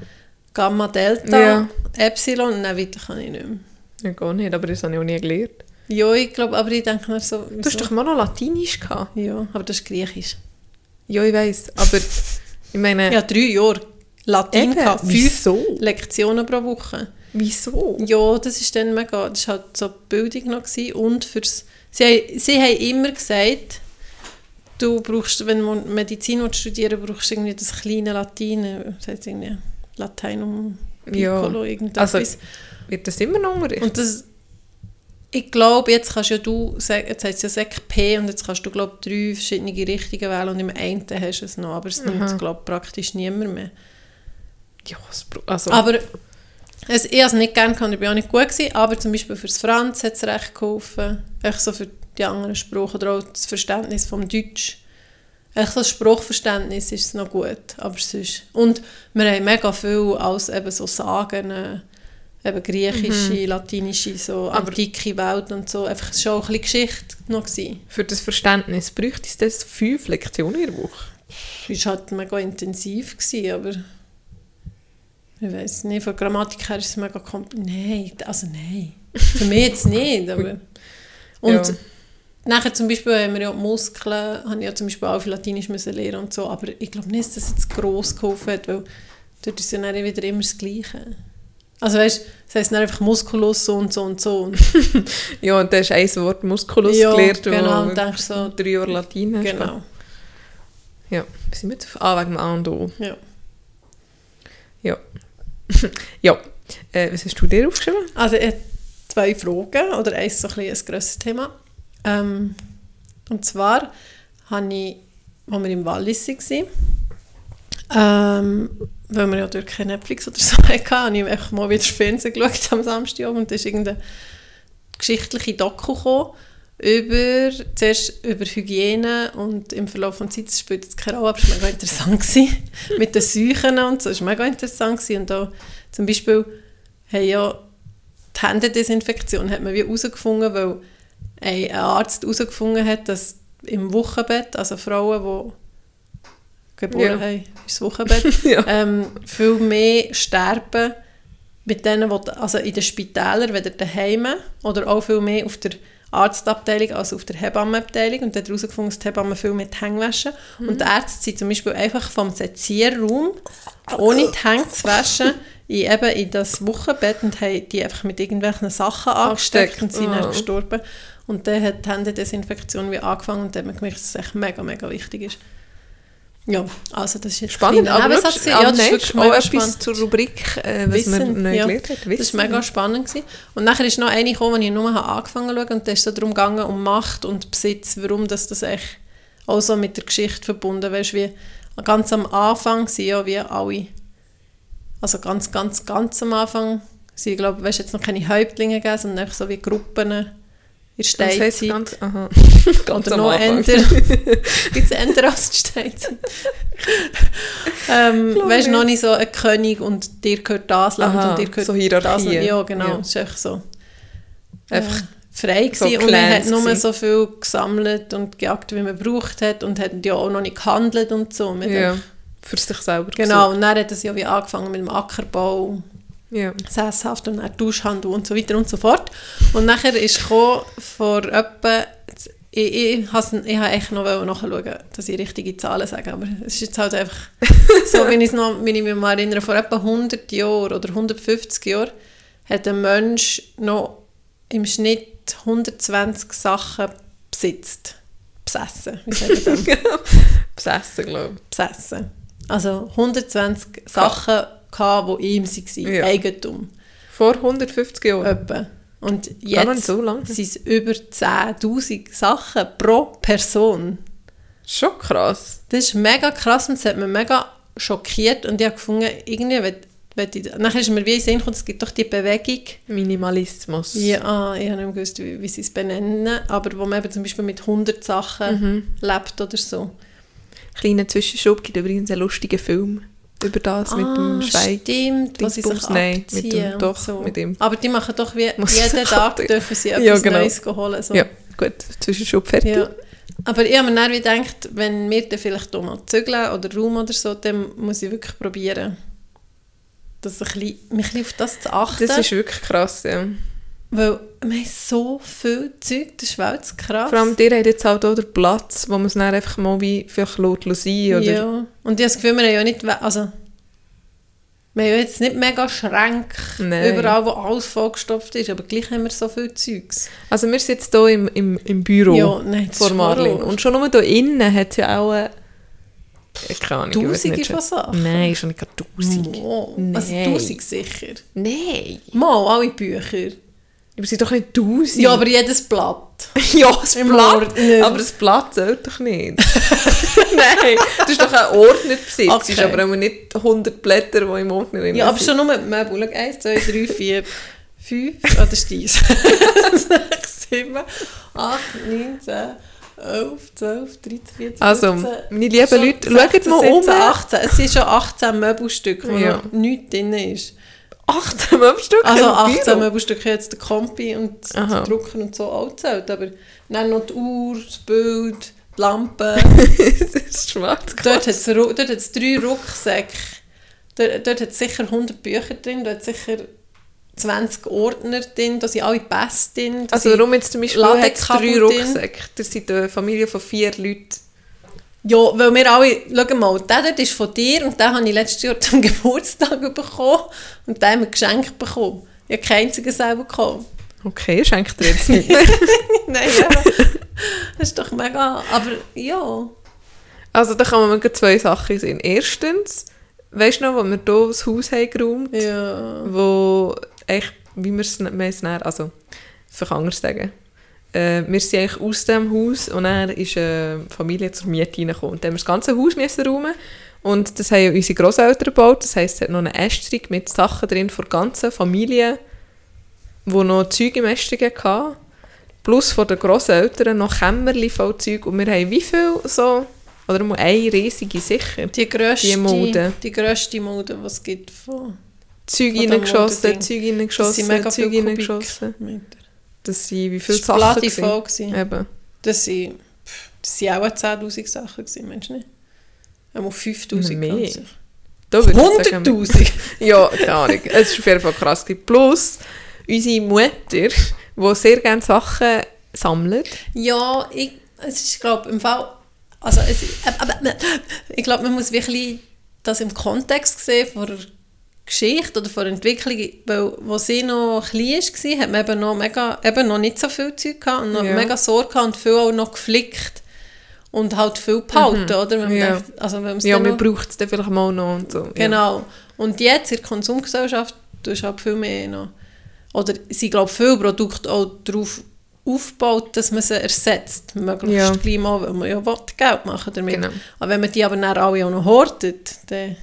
[SPEAKER 1] Gamma, Delta, ja. Epsilon und dann weiter kann ich nicht mehr.
[SPEAKER 2] Ja, gar nicht, aber das habe ich auch nie gelernt.
[SPEAKER 1] Ja, ich glaube, aber ich denke mir so...
[SPEAKER 2] Du hast doch mal noch Latinisch gehabt.
[SPEAKER 1] Ja, aber das ist Griechisch.
[SPEAKER 2] Ja, ich weiß, aber ich meine...
[SPEAKER 1] Ja, drei Jahre Latein gehabt, fünf Wieso? Lektionen pro Woche.
[SPEAKER 2] Wieso?
[SPEAKER 1] Ja, das ist dann mega, das war halt so Bildung noch gewesen. und fürs, sie, sie haben immer gesagt, du brauchst, wenn du Medizin studieren brauchst du irgendwie das kleine Latein, das heißt irgendwie Lateinum
[SPEAKER 2] Piccolo, ja. irgendetwas. Also, wird das immer noch unterrichtet?
[SPEAKER 1] Und das, ich glaube, jetzt kannst ja du, jetzt heißt es ja Sek P und jetzt kannst du, glaube drei verschiedene Richtungen wählen und im einen hast du es noch, aber es nimmt, mhm. glaube praktisch niemand mehr.
[SPEAKER 2] Ja, also...
[SPEAKER 1] Aber es, ich habe es nicht gerne gehabt, ich war auch nicht gut, gewesen, aber zum Beispiel für das Franz hat es recht geholfen, echt so für die anderen Sprachen oder auch das Verständnis vom Deutsch. Echt so das Sprachverständnis ist es noch gut, aber sonst... Und wir haben mega viel als eben so Sagen, äh, eben griechische, mhm. latinische, so aber antike Welt und so, einfach schon ein bisschen Geschichte noch gewesen.
[SPEAKER 2] Für das Verständnis bräuchte es das fünf Lektionen in der Woche?
[SPEAKER 1] Es war halt mega intensiv, gewesen, aber... Ich weiß nicht, von Grammatik her ist es mega kompliziert. Nein, also nein. Für mich jetzt nicht, aber... Und ja. nachher zum Beispiel haben wir ja Muskeln, habe ich ja zum Beispiel auch viel Latinisch müssen lernen und so, aber ich glaube nicht, dass das jetzt gross geholfen hat, weil dort ist ja dann wieder immer das Gleiche. Also weißt, das heisst dann einfach Musculus so und so und so.
[SPEAKER 2] ja, und da hast ein Wort Musculus ja, gelernt,
[SPEAKER 1] genau, und denkst so,
[SPEAKER 2] drei Jahre Latein hast.
[SPEAKER 1] Genau.
[SPEAKER 2] Ja, wir sind mit ah, wegen dem A und O.
[SPEAKER 1] Ja.
[SPEAKER 2] Ja. ja, äh, was hast du dir aufgeschrieben?
[SPEAKER 1] Also ich zwei Fragen oder eins so ein, ein grosses Thema. Ähm, und zwar habe ich, als wir im Wallis waren, ähm, weil wir ja dort kein Netflix oder so hatten, habe ich einfach mal wieder Fernsehen geschaut am Samstagabend. Und da ist irgendeine geschichtliche Doku gekommen, über, zuerst über Hygiene und im Verlauf der Zeit, das spielt jetzt keine Rolle, aber es war mega interessant mit den Seuchen und so, es war mega interessant und da zum Beispiel haben ja die Händedesinfektion hat man wie herausgefunden, weil ein Arzt herausgefunden hat, dass im Wochenbett, also Frauen, die geboren ja. haben, das Wochenbett, ja. ähm, viel mehr sterben mit denen, die, also in den Spitälern, weder daheim oder auch viel mehr auf der Arztabteilung als auf der Hebammenabteilung und hat herausgefunden, dass die Hebammen viel mit Hängen waschen. Mhm. Und die Ärzte sind zum Beispiel einfach vom Sezierraum, ohne die Hänge zu waschen, in, eben in das Wochenbett und haben die einfach mit irgendwelchen Sachen angesteckt und sind oh. dann gestorben. Und dann hat die Händedesinfektion wie angefangen und dann hat man gemerkt, dass es echt mega, mega wichtig ist. Ja, also das ist jetzt
[SPEAKER 2] spannend. Aber wirklich, ja, das ist auch etwas spannend. zur Rubrik, äh, was Wissen, man neu
[SPEAKER 1] ja, gelernt hat. Wissen. Das war mega spannend. Gewesen. Und nachher ist noch eine gekommen, die ich nur angefangen habe und da ist es so darum gegangen, um Macht und Besitz, warum das, das echt auch so mit der Geschichte verbunden ist. Wie ganz am Anfang sind ja wie alle, also ganz, ganz, ganz am Anfang, sie glaube ich, jetzt noch keine Häuptlinge gegeben, sondern einfach so wie Gruppen in der Steinzeit. Ganz, aha. ganz Oder noch älter. Es älter als die Steinzeit? ähm, weißt du, noch nicht so ein König und dir gehört das Land aha, und dir gehört
[SPEAKER 2] so Hierarchie.
[SPEAKER 1] das Land. Ja, genau. Ja. Einfach so. Einfach frei so und man hat nur so viel gesammelt und gejagt, wie man gebraucht hat und hat ja auch noch nicht gehandelt und so.
[SPEAKER 2] ja, für sich selber
[SPEAKER 1] Genau, gesucht. und dann hat es ja wie angefangen mit dem Ackerbau
[SPEAKER 2] Ja.
[SPEAKER 1] Sesshaft und dann Duschhandel und so weiter und so fort. Und nachher ist gekommen, vor etwa, ich, ich, ich habe echt noch nachschauen, dass ich richtige Zahlen sage, aber es ist jetzt halt einfach so, wenn, ich noch, wenn ich mich mal erinnere, vor etwa 100 Jahren oder 150 Jahren hat ein Mensch noch im Schnitt 120 Sachen besitzt. Besessen, wie sagt man?
[SPEAKER 2] Besessen, glaube ich.
[SPEAKER 1] Besessen. Also 120 Sachen, gehabt, die ihm waren,
[SPEAKER 2] Ja.
[SPEAKER 1] Eigentum.
[SPEAKER 2] Vor 150 Jahren.
[SPEAKER 1] Etwa. Und jetzt
[SPEAKER 2] so lange.
[SPEAKER 1] sind es über 10'000 Sachen pro Person.
[SPEAKER 2] Schon krass.
[SPEAKER 1] Das ist mega krass und das hat mich mega schockiert und ich habe gefunden, irgendwie, wenn, ich, nachher ist mir wie in Sinn gekommen, es gibt doch die Bewegung,
[SPEAKER 2] Minimalismus.
[SPEAKER 1] ja, ah, ich habe nicht gewusst, wie, wie sie es benennen, aber wo man eben zum Beispiel mit 100 Sachen
[SPEAKER 2] Mhm.
[SPEAKER 1] lebt oder so.
[SPEAKER 2] Kleiner Zwischenschub gibt übrigens einen lustigen Film über das mit dem Schweig.
[SPEAKER 1] Ah, Stimmt, wo sie sich
[SPEAKER 2] Dingsbums, nein, mit dem- doch,
[SPEAKER 1] so.
[SPEAKER 2] mit dem.
[SPEAKER 1] Aber die machen doch wie
[SPEAKER 2] Muss
[SPEAKER 1] jeden Tag dürfen sie etwas
[SPEAKER 2] Ja, genau.
[SPEAKER 1] Neues holen. So.
[SPEAKER 2] Ja, gut. Zwischenschub fertig.
[SPEAKER 1] Ja. Aber ich habe mir dann gedacht, wenn wir dann vielleicht auch mal zügeln oder Raum oder so, dann muss ich wirklich probieren, dass ich mich ein bisschen auf das zu achten.
[SPEAKER 2] Das ist wirklich krass, ja.
[SPEAKER 1] Weil wir haben so viel Zeug, das ist wirklich krass.
[SPEAKER 2] Vor allem, dir hat jetzt halt auch den Platz, wo man es dann einfach mal wie vielleicht lässt sein oder
[SPEAKER 1] Ja. Und ich habe das Gefühl, wir haben ja nicht, also wir haben ja jetzt nicht mega Schränke
[SPEAKER 2] Nein.
[SPEAKER 1] überall, wo alles vollgestopft ist, aber gleich haben wir so viel Zeugs.
[SPEAKER 2] Also wir sind jetzt hier im, im, im Büro
[SPEAKER 1] Ja, nein,
[SPEAKER 2] vor Marlin. Und schon nur hier innen hat es ja auch äh, keine Ahnung, ich
[SPEAKER 1] Tausende
[SPEAKER 2] nicht
[SPEAKER 1] von. Sachen.
[SPEAKER 2] Nein, schon nicht gerade tausend.
[SPEAKER 1] Wow. Also
[SPEAKER 2] Nein.
[SPEAKER 1] tausend sicher.
[SPEAKER 2] Nein.
[SPEAKER 1] Mal, alle Bücher.
[SPEAKER 2] Aber es sind doch nicht tausend.
[SPEAKER 1] Ja, aber jedes Blatt.
[SPEAKER 2] ja, das
[SPEAKER 1] Im
[SPEAKER 2] Blatt.
[SPEAKER 1] Ordner.
[SPEAKER 2] Aber das Blatt zählt doch nicht. Nein, das ist doch ein Ordnerbesitz. Es ist
[SPEAKER 1] Okay.
[SPEAKER 2] aber nicht 100 Blätter, die im Ordner drin
[SPEAKER 1] Ja, aber
[SPEAKER 2] sind.
[SPEAKER 1] schon nur die Möbel. Schau, 1, 2, 3, 4, 5. Ah, das ist dies. 6, 7, 8, 9, 10, 11, 12, 13, 14,
[SPEAKER 2] Also,
[SPEAKER 1] 15,
[SPEAKER 2] meine lieben Leute, schaut
[SPEAKER 1] 16,
[SPEAKER 2] mal
[SPEAKER 1] 17,
[SPEAKER 2] um.
[SPEAKER 1] 18. Es sind schon 18 Möbelstücke, wo
[SPEAKER 2] Ja.
[SPEAKER 1] noch nichts drin ist.
[SPEAKER 2] 18 Möbelstücke
[SPEAKER 1] Also
[SPEAKER 2] im
[SPEAKER 1] 18
[SPEAKER 2] Büro.
[SPEAKER 1] Möbelstücke jetzt der Kompi und
[SPEAKER 2] Aha.
[SPEAKER 1] der Drucker und so auch zählt. Aber dann noch die Uhr, das Bild, die Lampe.
[SPEAKER 2] das ist schwarz.
[SPEAKER 1] Dort hat es drei Rucksäcke. Dort, dort hat es sicher 100 Bücher drin, dort hat sicher 20 Ordner drin, da sind alle Pässe drin. da
[SPEAKER 2] Also warum jetzt zum Beispiel drei Rucksäcke? Das sind eine Familie von vier Leuten.
[SPEAKER 1] Ja, weil wir alle, schau mal, der dort ist von dir und den habe ich letztes Jahr zum Geburtstag bekommen und den haben wir geschenkt bekommen. Ich habe keinen einzigen selber bekommen.
[SPEAKER 2] Okay, schenkt ihr jetzt nicht.
[SPEAKER 1] Nein, ja. Das ist doch mega, aber ja.
[SPEAKER 2] also da kann man zwei Sachen sehen. Erstens, weißt du noch, wo wir hier das Haus haben geräumt
[SPEAKER 1] Ja.
[SPEAKER 2] wo echt, wie wir es dann, also, für anders sagen, äh, wir sind eigentlich aus dem Haus und dann ist eine Familie zur Miete reingekommen. Und dann haben wir das ganze Haus müssen räumen und das haben unsere Grosseltern gebaut. Das heisst, es hat noch eine Ästerung mit Sachen drin von der ganzen Familie, wo noch Zeug im Ästerung hatten. Plus von den Grosseltern noch Kämmerchen voll Zeug. Und wir haben wie viel so, oder mal eine riesige sicher,
[SPEAKER 1] Die grösste,
[SPEAKER 2] Die Mulde.
[SPEAKER 1] die grösste Mulde, die es gibt von
[SPEAKER 2] Zeug reingeschossen. Zeug reingeschossen,
[SPEAKER 1] mega
[SPEAKER 2] Zeug reingeschossen.
[SPEAKER 1] Kubikmeter.
[SPEAKER 2] Das sind wie viele Sachen gewesen.
[SPEAKER 1] voll. gewesen.
[SPEAKER 2] Eben.
[SPEAKER 1] Das sind, das sind auch 10'000 Sachen gewesen, meinst du nicht? Einmal 5'000
[SPEAKER 2] Mehr.
[SPEAKER 1] ganz sicher.
[SPEAKER 2] Da würde ich sagen,
[SPEAKER 1] 100'000?
[SPEAKER 2] Ja, keine Ahnung. Es ist auf jeden Fall krass. Plus, unsere Mutter, die sehr gerne Sachen sammelt.
[SPEAKER 1] Ja, ich, es ist, glaube im Fall, also es, aber, aber, ich glaube, man muss wirklich das im Kontext sehen von Geschichte oder von Entwicklung, weil wo sie noch klein war, hat man eben noch, mega, eben noch nicht so viel Zeug gehabt und noch
[SPEAKER 2] Ja.
[SPEAKER 1] mega Sorge gehabt und viel auch noch geflickt und halt viel behalten, oder? Wenn man
[SPEAKER 2] Ja.
[SPEAKER 1] denkt, also wenn
[SPEAKER 2] Ja, man braucht es dann vielleicht mal noch und so.
[SPEAKER 1] Genau. Und jetzt in der Konsumgesellschaft tust du halt viel mehr noch. Oder sie glaube viele Produkte auch darauf aufgebaut, dass man sie ersetzt. Möglichst
[SPEAKER 2] Ja.
[SPEAKER 1] gleich mal, weil man ja Geld machen damit.
[SPEAKER 2] Genau.
[SPEAKER 1] Aber wenn man die aber dann alle auch noch hortet, dann...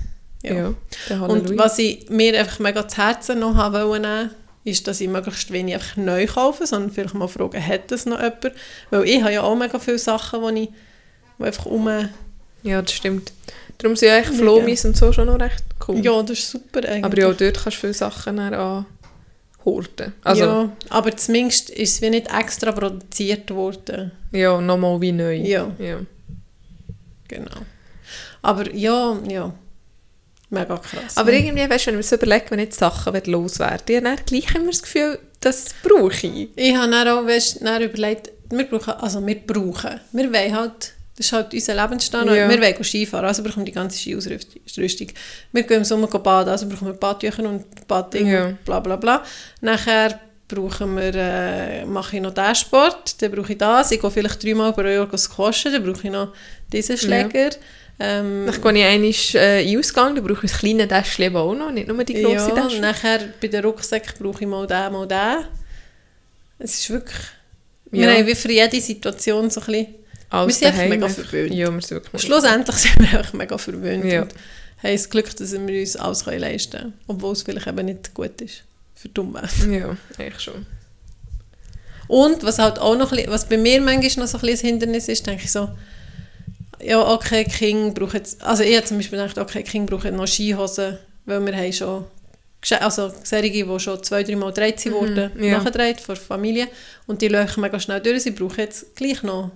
[SPEAKER 2] Ja.
[SPEAKER 1] Ja.
[SPEAKER 2] ja.
[SPEAKER 1] Und was ich mir einfach mega zu Herzen noch haben wollte, ist, dass ich möglichst wenig einfach neu kaufe, sondern vielleicht mal fragen, hat das noch jemand? Weil ich habe ja auch mega viele Sachen, die ich die einfach um...
[SPEAKER 2] Ja, das stimmt. Darum sind ja eigentlich
[SPEAKER 1] Ja.
[SPEAKER 2] Flomis und so schon noch recht cool.
[SPEAKER 1] Ja, das ist super eigentlich.
[SPEAKER 2] Aber ja, dort kannst du viele Sachen anhorten. Also, ja,
[SPEAKER 1] ja, aber zumindest ist es wie nicht extra produziert worden.
[SPEAKER 2] nochmal wie neu.
[SPEAKER 1] Ja.
[SPEAKER 2] ja.
[SPEAKER 1] Genau. Aber ja, ja. Mega krass.
[SPEAKER 2] Aber irgendwie, weißt wenn ich mir so überlege, wenn jetzt Sachen loswerden, ich habe dann gleich immer das Gefühl, das brauche ich.
[SPEAKER 1] Ich habe dann auch weißt, dann überlegt, wir brauchen, also wir brauchen, wir wollen halt, das ist halt unser Lebensstandard,
[SPEAKER 2] Ja.
[SPEAKER 1] wir wollen Skifahren, also brauchen wir die ganze Skiausrüstung. Wir gehen im Sommer baden, also brauchen wir Badtücher und Badding
[SPEAKER 2] Ja.
[SPEAKER 1] und bla bla bla. Nachher brauchen wir, äh, mache ich noch diesen Sport, dann brauche ich das, ich gehe vielleicht dreimal pro Jahr squashen, dann brauche ich noch diesen Schläger. Ähm,
[SPEAKER 2] Dann gehe ich einmal äh, in den Ausgang, dann brauche ich das kleine Täschchen eben auch noch, nicht nur die grosse
[SPEAKER 1] ja,
[SPEAKER 2] Tasche.
[SPEAKER 1] nachher bei den Rucksäcken brauche ich mal den, mal den. Es ist wirklich...
[SPEAKER 2] Ja.
[SPEAKER 1] Wir haben wie für jede Situation so ein bisschen...
[SPEAKER 2] Alles
[SPEAKER 1] wir sind einfach mega verwöhnt.
[SPEAKER 2] Ja, wir sind wirklich
[SPEAKER 1] Schlussendlich sind wir einfach mega verwöhnt
[SPEAKER 2] Ja.
[SPEAKER 1] und haben das Glück, dass wir uns alles können leisten können. Obwohl es vielleicht eben nicht gut ist für die Umwelt.
[SPEAKER 2] Ja, eigentlich schon.
[SPEAKER 1] Und was halt auch noch, ein was bei mir manchmal noch so ein bisschen ein Hindernis ist, denke ich so, ja, okay, King braucht jetzt, also ich habe zum Beispiel gedacht, okay, King braucht noch Skihosen, weil wir haben schon, also Serien, die schon zwei, drei Mal gedreht sind wurden,
[SPEAKER 2] Mhm, ja.
[SPEAKER 1] nachgedreht von der Familie und die laufen mega schnell durch, sie brauchen jetzt gleich noch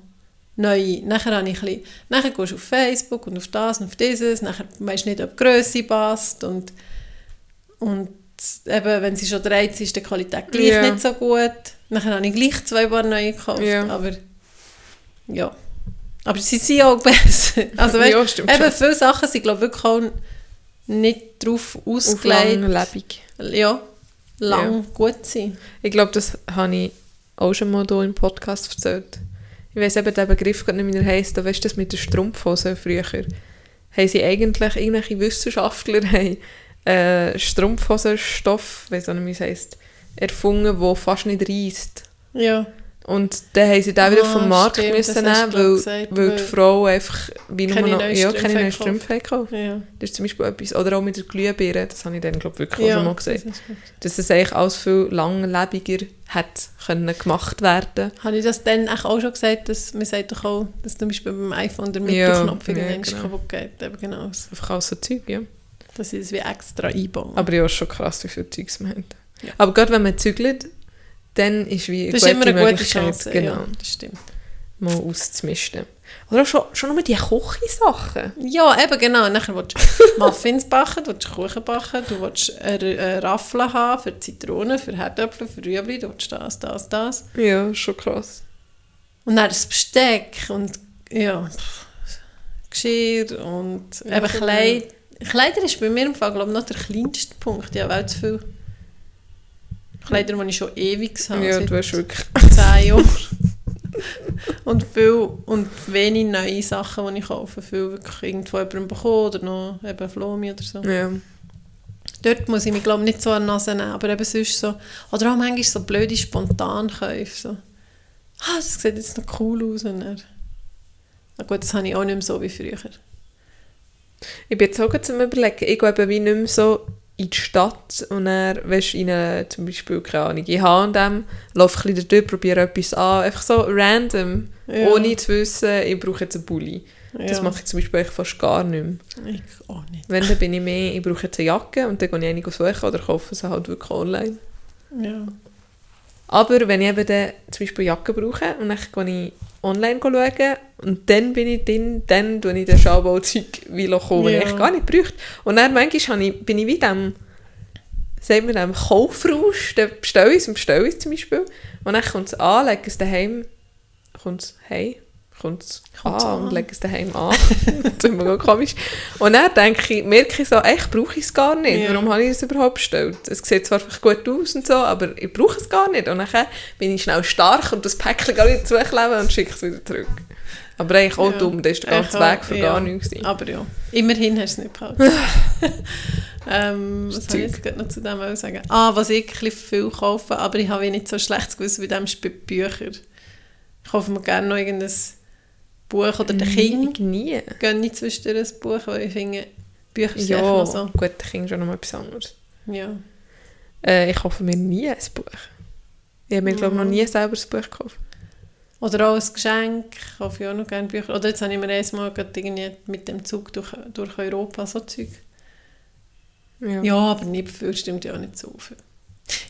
[SPEAKER 1] neue. Nachher habe ich ein bisschen, nachher gehst du auf Facebook und auf das und auf dieses, nachher weisst du nicht, ob die Grösse passt und, und eben, wenn sie schon dreht ist die Qualität gleich
[SPEAKER 2] Ja.
[SPEAKER 1] nicht so gut. Nachher habe ich gleich zwei Paar neue gekauft,
[SPEAKER 2] Ja.
[SPEAKER 1] aber ja. Aber sie sind auch besser. Also weißt,
[SPEAKER 2] Ja, stimmt
[SPEAKER 1] eben
[SPEAKER 2] schon.
[SPEAKER 1] viele Sachen sind glaube ich wirklich auch nicht darauf
[SPEAKER 2] Auf
[SPEAKER 1] ausgelegt,
[SPEAKER 2] langlebig.
[SPEAKER 1] ja, lang
[SPEAKER 2] Ja.
[SPEAKER 1] gut sein.
[SPEAKER 2] Ich glaube, das habe ich auch schon mal hier im Podcast erzählt. Ich weiß eben, der Begriff gerade nicht mehr heisst, da weißt du das mit der Strumpfhose früher. Haben sie eigentlich irgendwelche Wissenschaftler haben, äh, Strumpfhosenstoff, weiß auch nicht, wie es heisst, erfunden, der fast nicht reisst.
[SPEAKER 1] Ja.
[SPEAKER 2] Und dann haben sie den wieder
[SPEAKER 1] Ah,
[SPEAKER 2] vom Markt
[SPEAKER 1] stimmt,
[SPEAKER 2] müssen
[SPEAKER 1] das
[SPEAKER 2] nehmen, weil,
[SPEAKER 1] gesagt,
[SPEAKER 2] weil die Frau einfach wie nur noch,
[SPEAKER 1] neuen
[SPEAKER 2] ja, keine neuen. Strümpfe hat gekauft.
[SPEAKER 1] Ja.
[SPEAKER 2] Das ist zum Beispiel etwas, oder auch mit der Glühbirne, das habe ich dann glaube wirklich auch
[SPEAKER 1] ja.
[SPEAKER 2] schon mal
[SPEAKER 1] das gut.
[SPEAKER 2] Dass es eigentlich alles viel langlebiger hätte können gemacht werden
[SPEAKER 1] Habe ich das dann auch schon gesagt, dass man sagt doch auch, dass zum Beispiel beim iPhone der
[SPEAKER 2] Ja,
[SPEAKER 1] Mittelknopf
[SPEAKER 2] ja,
[SPEAKER 1] irgendwann
[SPEAKER 2] genau.
[SPEAKER 1] kaputt geht. Eben genau.
[SPEAKER 2] Einfach alles so Zeug, ja.
[SPEAKER 1] Dass sie es wie extra einbauen.
[SPEAKER 2] Aber ja, ist schon krass, wie viel Zeugs man hat.
[SPEAKER 1] Ja.
[SPEAKER 2] Aber gerade wenn man zügelt, dann ist wie
[SPEAKER 1] das ist immer eine gute Chance.
[SPEAKER 2] genau,
[SPEAKER 1] Ja, das stimmt.
[SPEAKER 2] mal auszumisten. Oder auch schon, schon nur die Kochi-Sachen.
[SPEAKER 1] Ja, eben genau. Nachher willst du Muffins backen, du willst Kuchen backen, du willst eine, eine Raffel haben für Zitronen, für Herdöpfel, für Rüebli, du willst das, das, das.
[SPEAKER 2] Ja, schon krass.
[SPEAKER 1] Und dann das Besteck und ja, Geschirr und
[SPEAKER 2] Ja,
[SPEAKER 1] eben
[SPEAKER 2] genau.
[SPEAKER 1] Kleid. Kleider ist bei mir im Fall, glaube ich, noch der kleinste Punkt. Ja, weil zu viel Kleider, die ich schon ewig habe,
[SPEAKER 2] ja, du hast wirklich...
[SPEAKER 1] 10 Jahren. und, viel, und wenig neue Sachen, die ich kaufe. Viel wirklich irgendwo jemandem bekommen oder noch eben Flomi oder so.
[SPEAKER 2] Ja.
[SPEAKER 1] Dort muss ich mich, glaube ich, nicht so an die Nase nehmen, aber eben sonst so, oder auch manchmal so blöde Spontankäufe, so, ah, das sieht jetzt noch cool aus, und dann, na gut, das habe ich auch nicht mehr so wie früher.
[SPEAKER 2] Ich bin jetzt auch gerade zum Überlegen, ich gehe eben wie nicht mehr so in die Stadt und dann, weißt du, in eine, zum Beispiel, keine Ahnung, in H&M, laufe ein bisschen dort, probiere etwas an, einfach so random,
[SPEAKER 1] Ja.
[SPEAKER 2] ohne zu wissen, ich brauche jetzt einen Pulli. Das
[SPEAKER 1] Ja,
[SPEAKER 2] mache ich zum Beispiel fast gar nicht mehr.
[SPEAKER 1] ich auch nicht.
[SPEAKER 2] Wenn, dann bin ich mehr, ich brauche jetzt eine Jacke und dann gehe ich eine suchen oder kaufe sie halt wirklich online.
[SPEAKER 1] Ja.
[SPEAKER 2] Aber wenn ich eben dann zum Beispiel Jacke brauche und dann gehe ich online schauen und dann bin ich drin, dann tue ich den Schalbauzeug wie kommen, den
[SPEAKER 1] Ja.
[SPEAKER 2] ich gar nicht bräuchte. Und dann manchmal ich, bin ich wie dem, sagt man dem Kaufrausch, dann bestelle ich es und bestelle ich es zum Beispiel. Und dann kommt es an, lege es daheim, kommt es heim, kommt es an
[SPEAKER 1] an.
[SPEAKER 2] und lege es daheim an. das ist immer komisch. Und dann denke ich, merke ich so, echt brauche ich es gar nicht.
[SPEAKER 1] Ja.
[SPEAKER 2] Warum habe ich es überhaupt bestellt? Es sieht zwar einfach gut aus und so, aber ich brauche es gar nicht. Und dann bin ich schnell stark und das Päckchen gar nicht zukleben und schicke es wieder zurück. Aber eigentlich auch
[SPEAKER 1] Ja.
[SPEAKER 2] dumm, das ist der ganze Weg für
[SPEAKER 1] ja.
[SPEAKER 2] gar nichts.
[SPEAKER 1] Aber ja, immerhin hast du es nicht behalten. ähm, was soll ich jetzt noch zu dem auch sagen? Ah, was ich ein viel kaufe, aber ich habe wie nicht so schlechtes Gewissen bei dem, ist bei Büchern. Ich kaufe mir gerne noch irgendein Buch oder der Kind.
[SPEAKER 2] Nie.
[SPEAKER 1] Gönne ich zwischendurch ein Buch, weil ich finde, Bücher sind
[SPEAKER 2] Ja,
[SPEAKER 1] noch so.
[SPEAKER 2] gut, der Kind ist schon noch mal etwas anderes.
[SPEAKER 1] Ja.
[SPEAKER 2] Äh, ich kaufe mir nie ein Buch. Ich habe mir, glaube ich, noch
[SPEAKER 1] Mhm.
[SPEAKER 2] nie selber ein Buch gekauft.
[SPEAKER 1] Oder auch ein Geschenk, ich kaufe ja auch noch gerne Bücher. Oder jetzt habe ich mir erstmal irgendwie mit dem Zug durch, durch Europa so Zeug.
[SPEAKER 2] Ja.
[SPEAKER 1] Ja, aber nicht viel, stimmt ja auch nicht so viel.